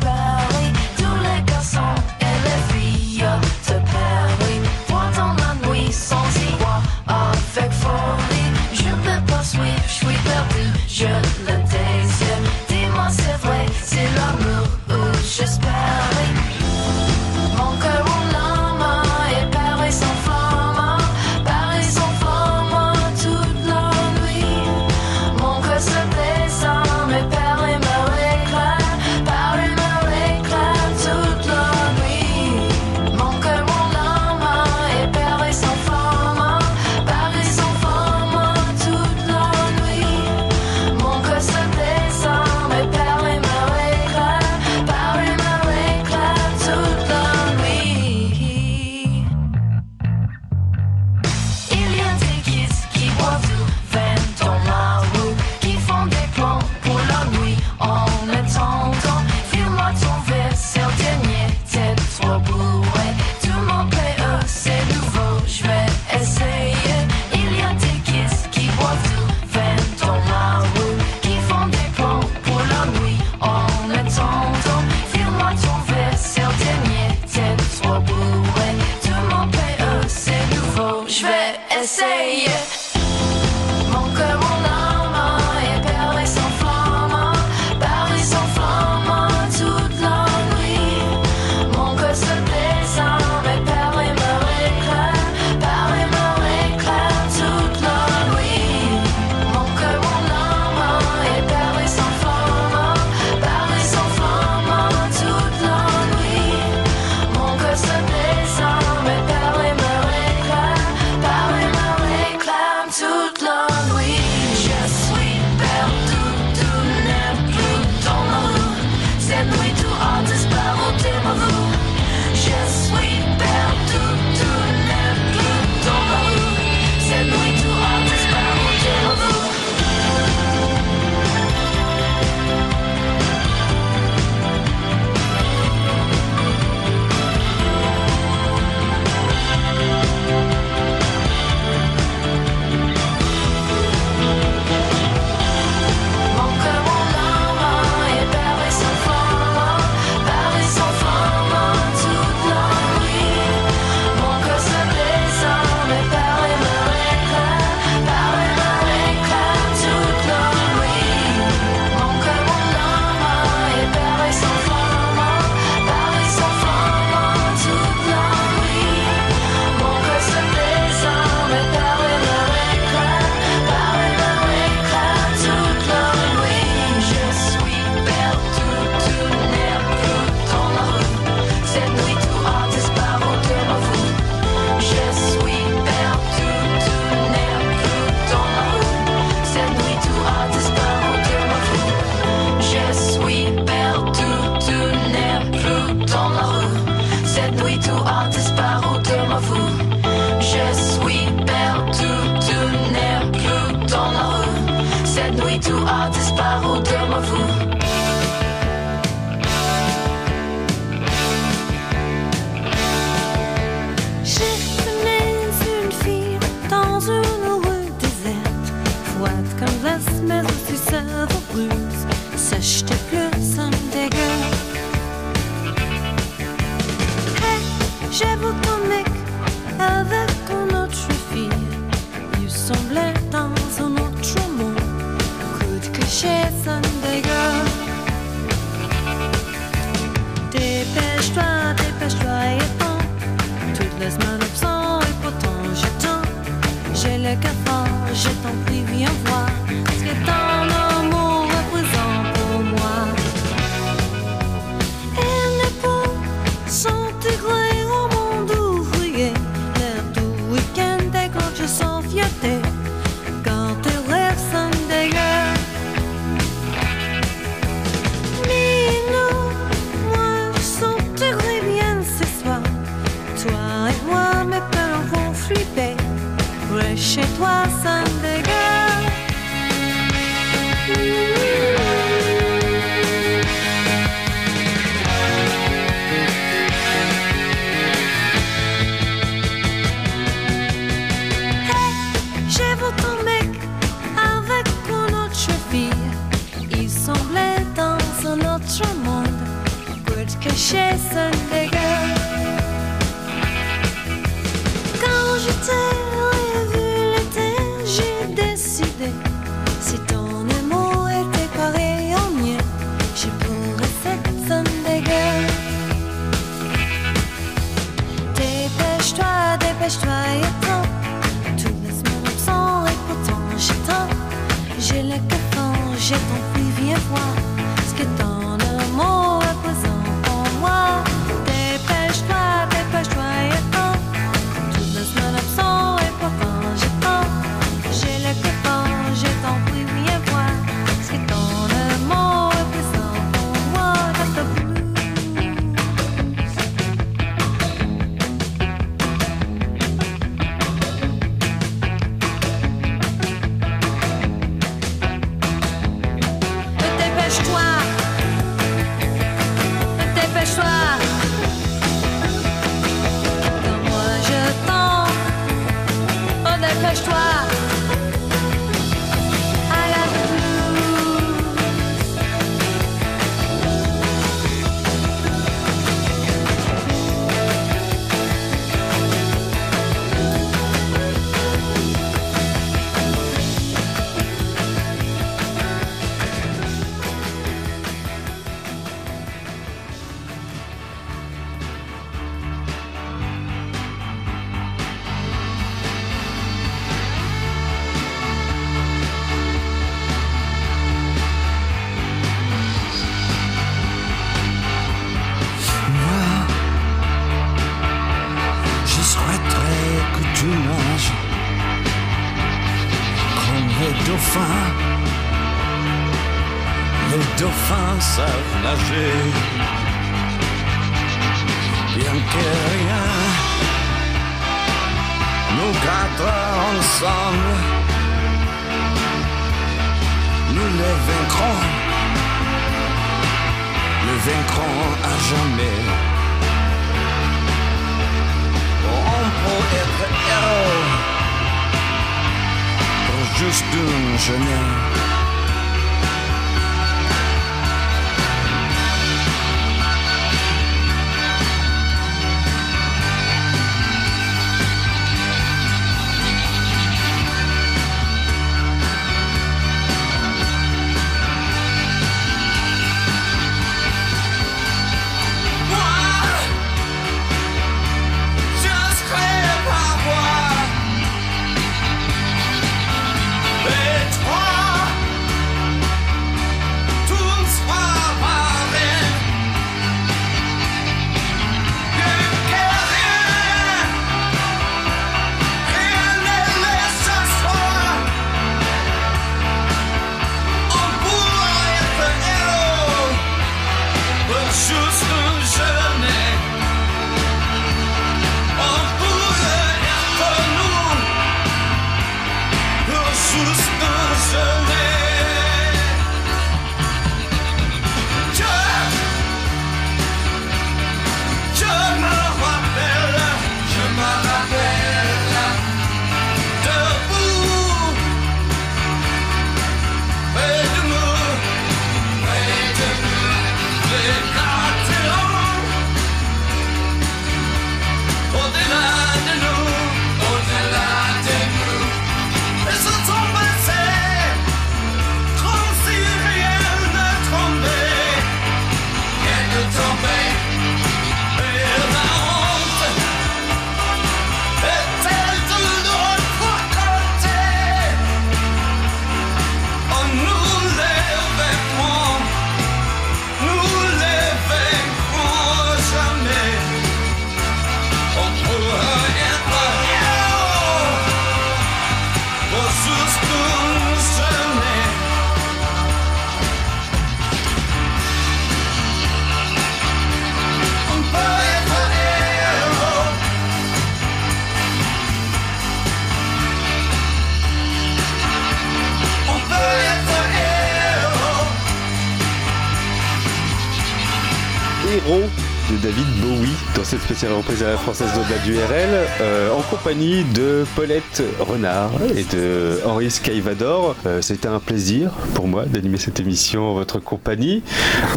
all de David Bowie dans cette spéciale reprise à la française d'au-delà du RL euh, en compagnie de Paulette Renard et de Henri Skyvador. Euh, C'était un plaisir pour moi d'animer cette émission en votre compagnie.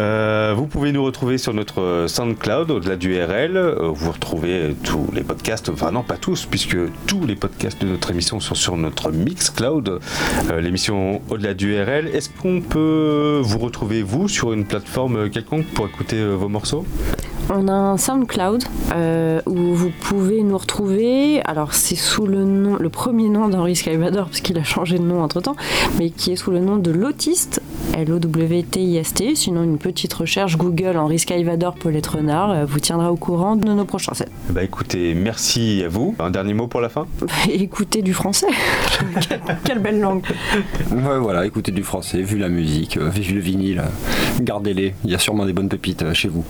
Euh, vous pouvez nous retrouver sur notre SoundCloud au-delà du RL. Euh, Vous retrouvez tous les podcasts, enfin non pas tous puisque tous les podcasts de notre émission sont sur notre Mixcloud, l'émission au-delà du RL. Est-ce qu'on peut vous retrouver vous sur une plateforme quelconque pour écouter vos morceaux? On a un SoundCloud euh, où vous pouvez nous retrouver. Alors c'est sous le nom, le premier nom d'Henri Skyvador parce qu'il a changé de nom entre temps, mais qui est sous le nom de l'autiste, L-O-W-T-I-S-T. Sinon une petite recherche Google Henri Skyvador Paulette Renard euh, vous tiendra au courant de nos prochains sets. Bah écoutez, merci à vous. Un dernier mot pour la fin? Écoutez du français. quelle, quelle belle langue. Ouais, voilà, écoutez du français, vu la musique, euh, vu le vinyle, gardez-les. Il y a sûrement des bonnes pépites chez vous.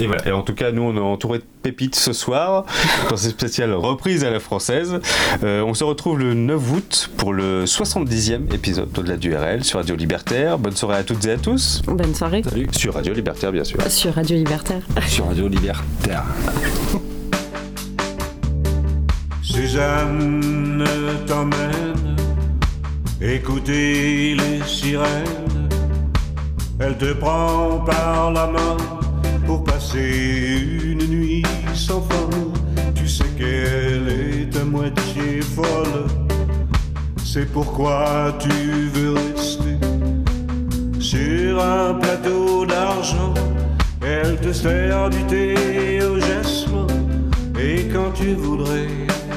Et voilà. Et en tout cas, nous, on est entouré de pépites ce soir dans cette spéciale reprise à la française. Euh, on se retrouve le 9 août pour le 70e épisode de la du RL sur Radio Libertaire. Bonne soirée à toutes et à tous. Bonne soirée. Salut. Sur Radio Libertaire, bien sûr. Sur Radio Libertaire. Sur Radio Libertaire. Suzanne t'emmène écouter les sirènes. Elle te prend par la main pour passer une nuit sans fin. Tu sais qu'elle est à moitié folle. C'est pourquoi tu veux rester sur un plateau d'argent. Elle te sert du thé au jasmin. Et quand tu voudrais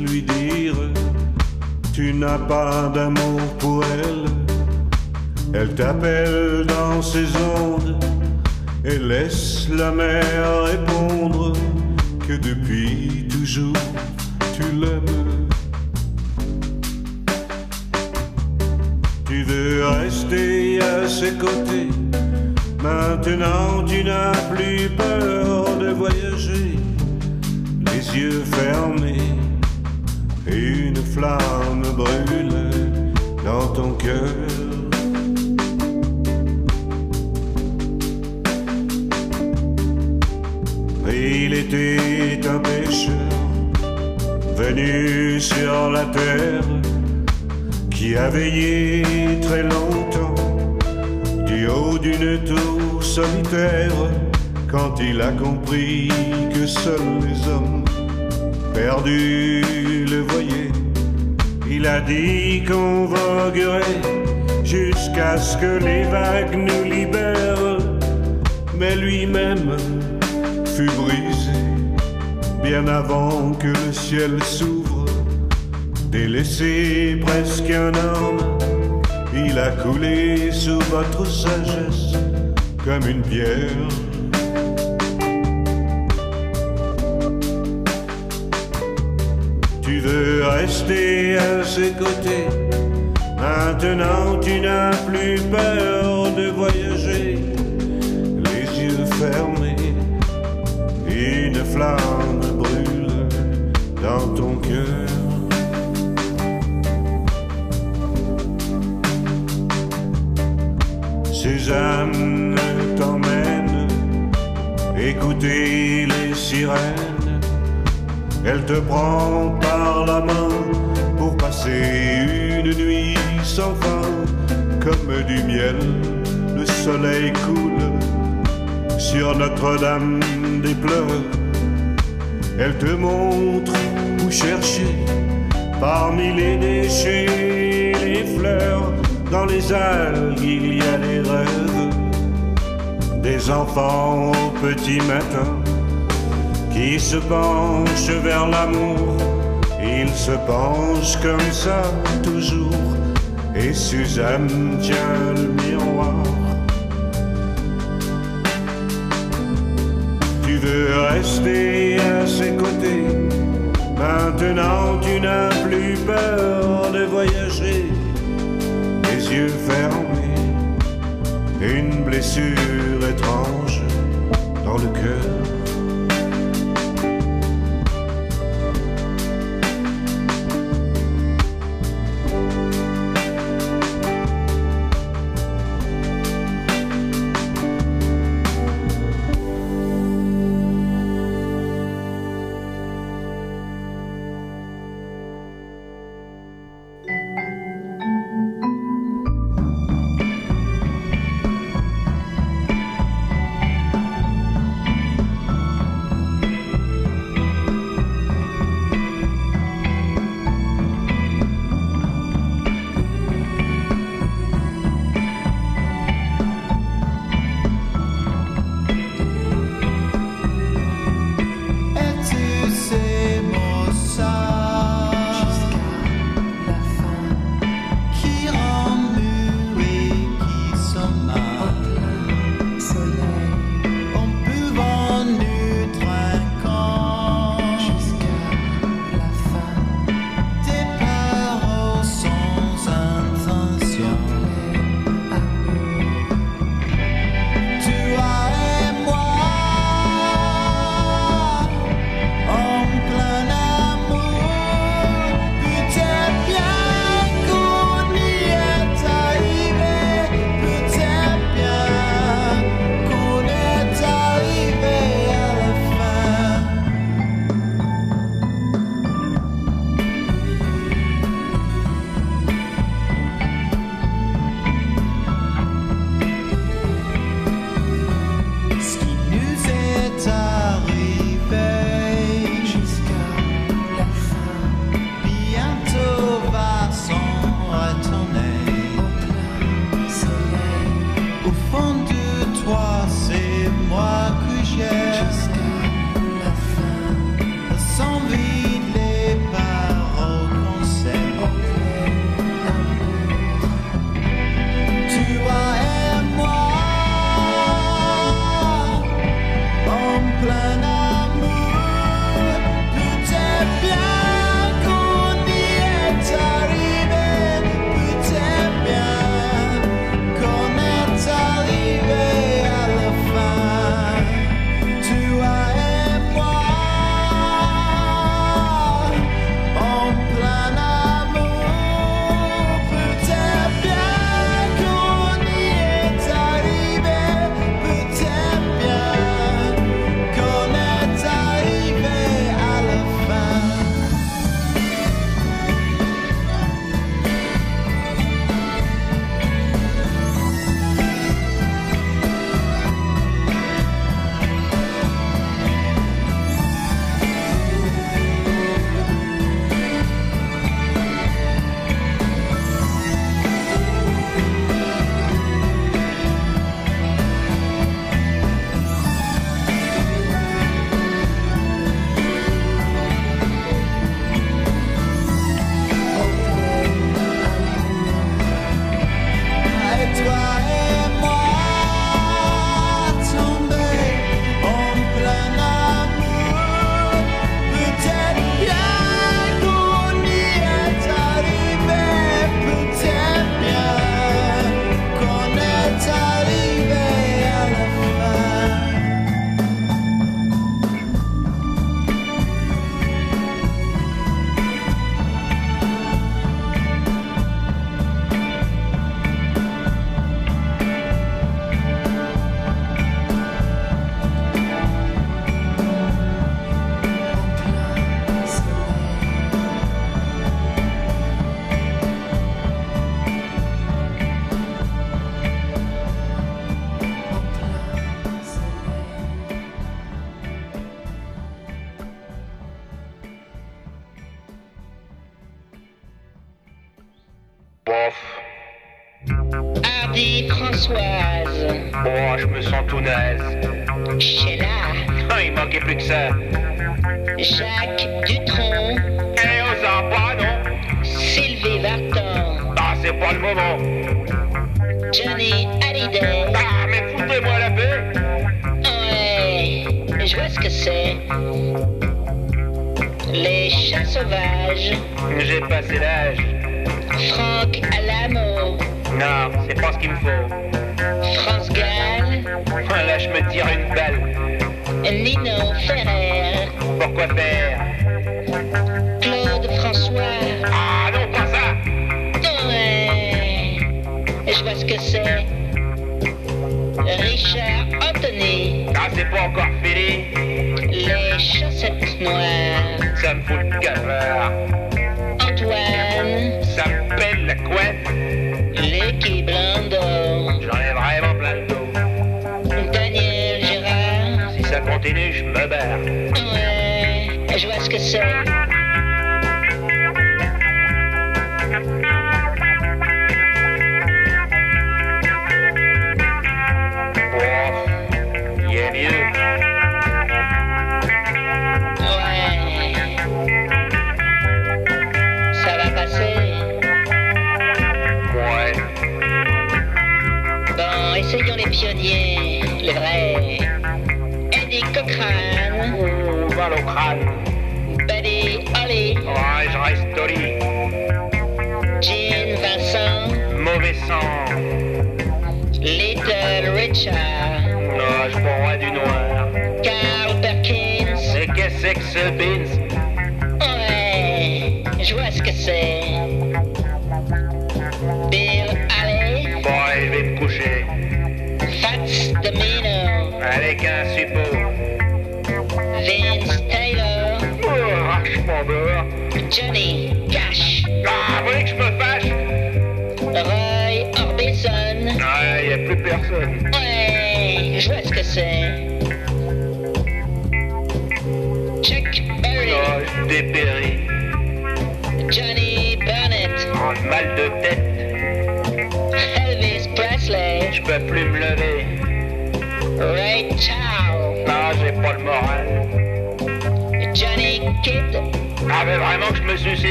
lui dire tu n'as pas d'amour pour elle, elle t'appelle dans ses ondes et laisse la mer répondre que depuis toujours tu l'aimes. Tu veux rester à ses côtés, maintenant tu n'as plus peur de voyager, les yeux fermés, et une flamme brûle dans ton cœur. Il était un pêcheur venu sur la terre qui a veillé très longtemps du haut d'une tour solitaire quand il a compris que seuls les hommes perdus le voyaient. Il a dit qu'on voguerait jusqu'à ce que les vagues nous libèrent, mais lui-même fut brisé bien avant que le ciel s'ouvre. Délaissé presque un homme, il a coulé sous votre sagesse comme une pierre. Tu veux rester à ses côtés, maintenant tu n'as plus peur de voyager, flamme brûle dans ton cœur. Suzanne t'emmène écouter les sirènes. Elle te prend par la main pour passer une nuit sans fin, comme du miel. Le soleil coule sur Notre-Dame des pleurs. Elle te montre où chercher parmi les déchets, les fleurs. Dans les algues, il y a des rêves des enfants au petit matin qui se penchent vers l'amour. Ils se penchent comme ça toujours. Et Suzanne tient le miroir. Veux rester à ses côtés. Maintenant tu n'as plus peur de voyager. yeux fermés, une blessure étrange dans le cœur.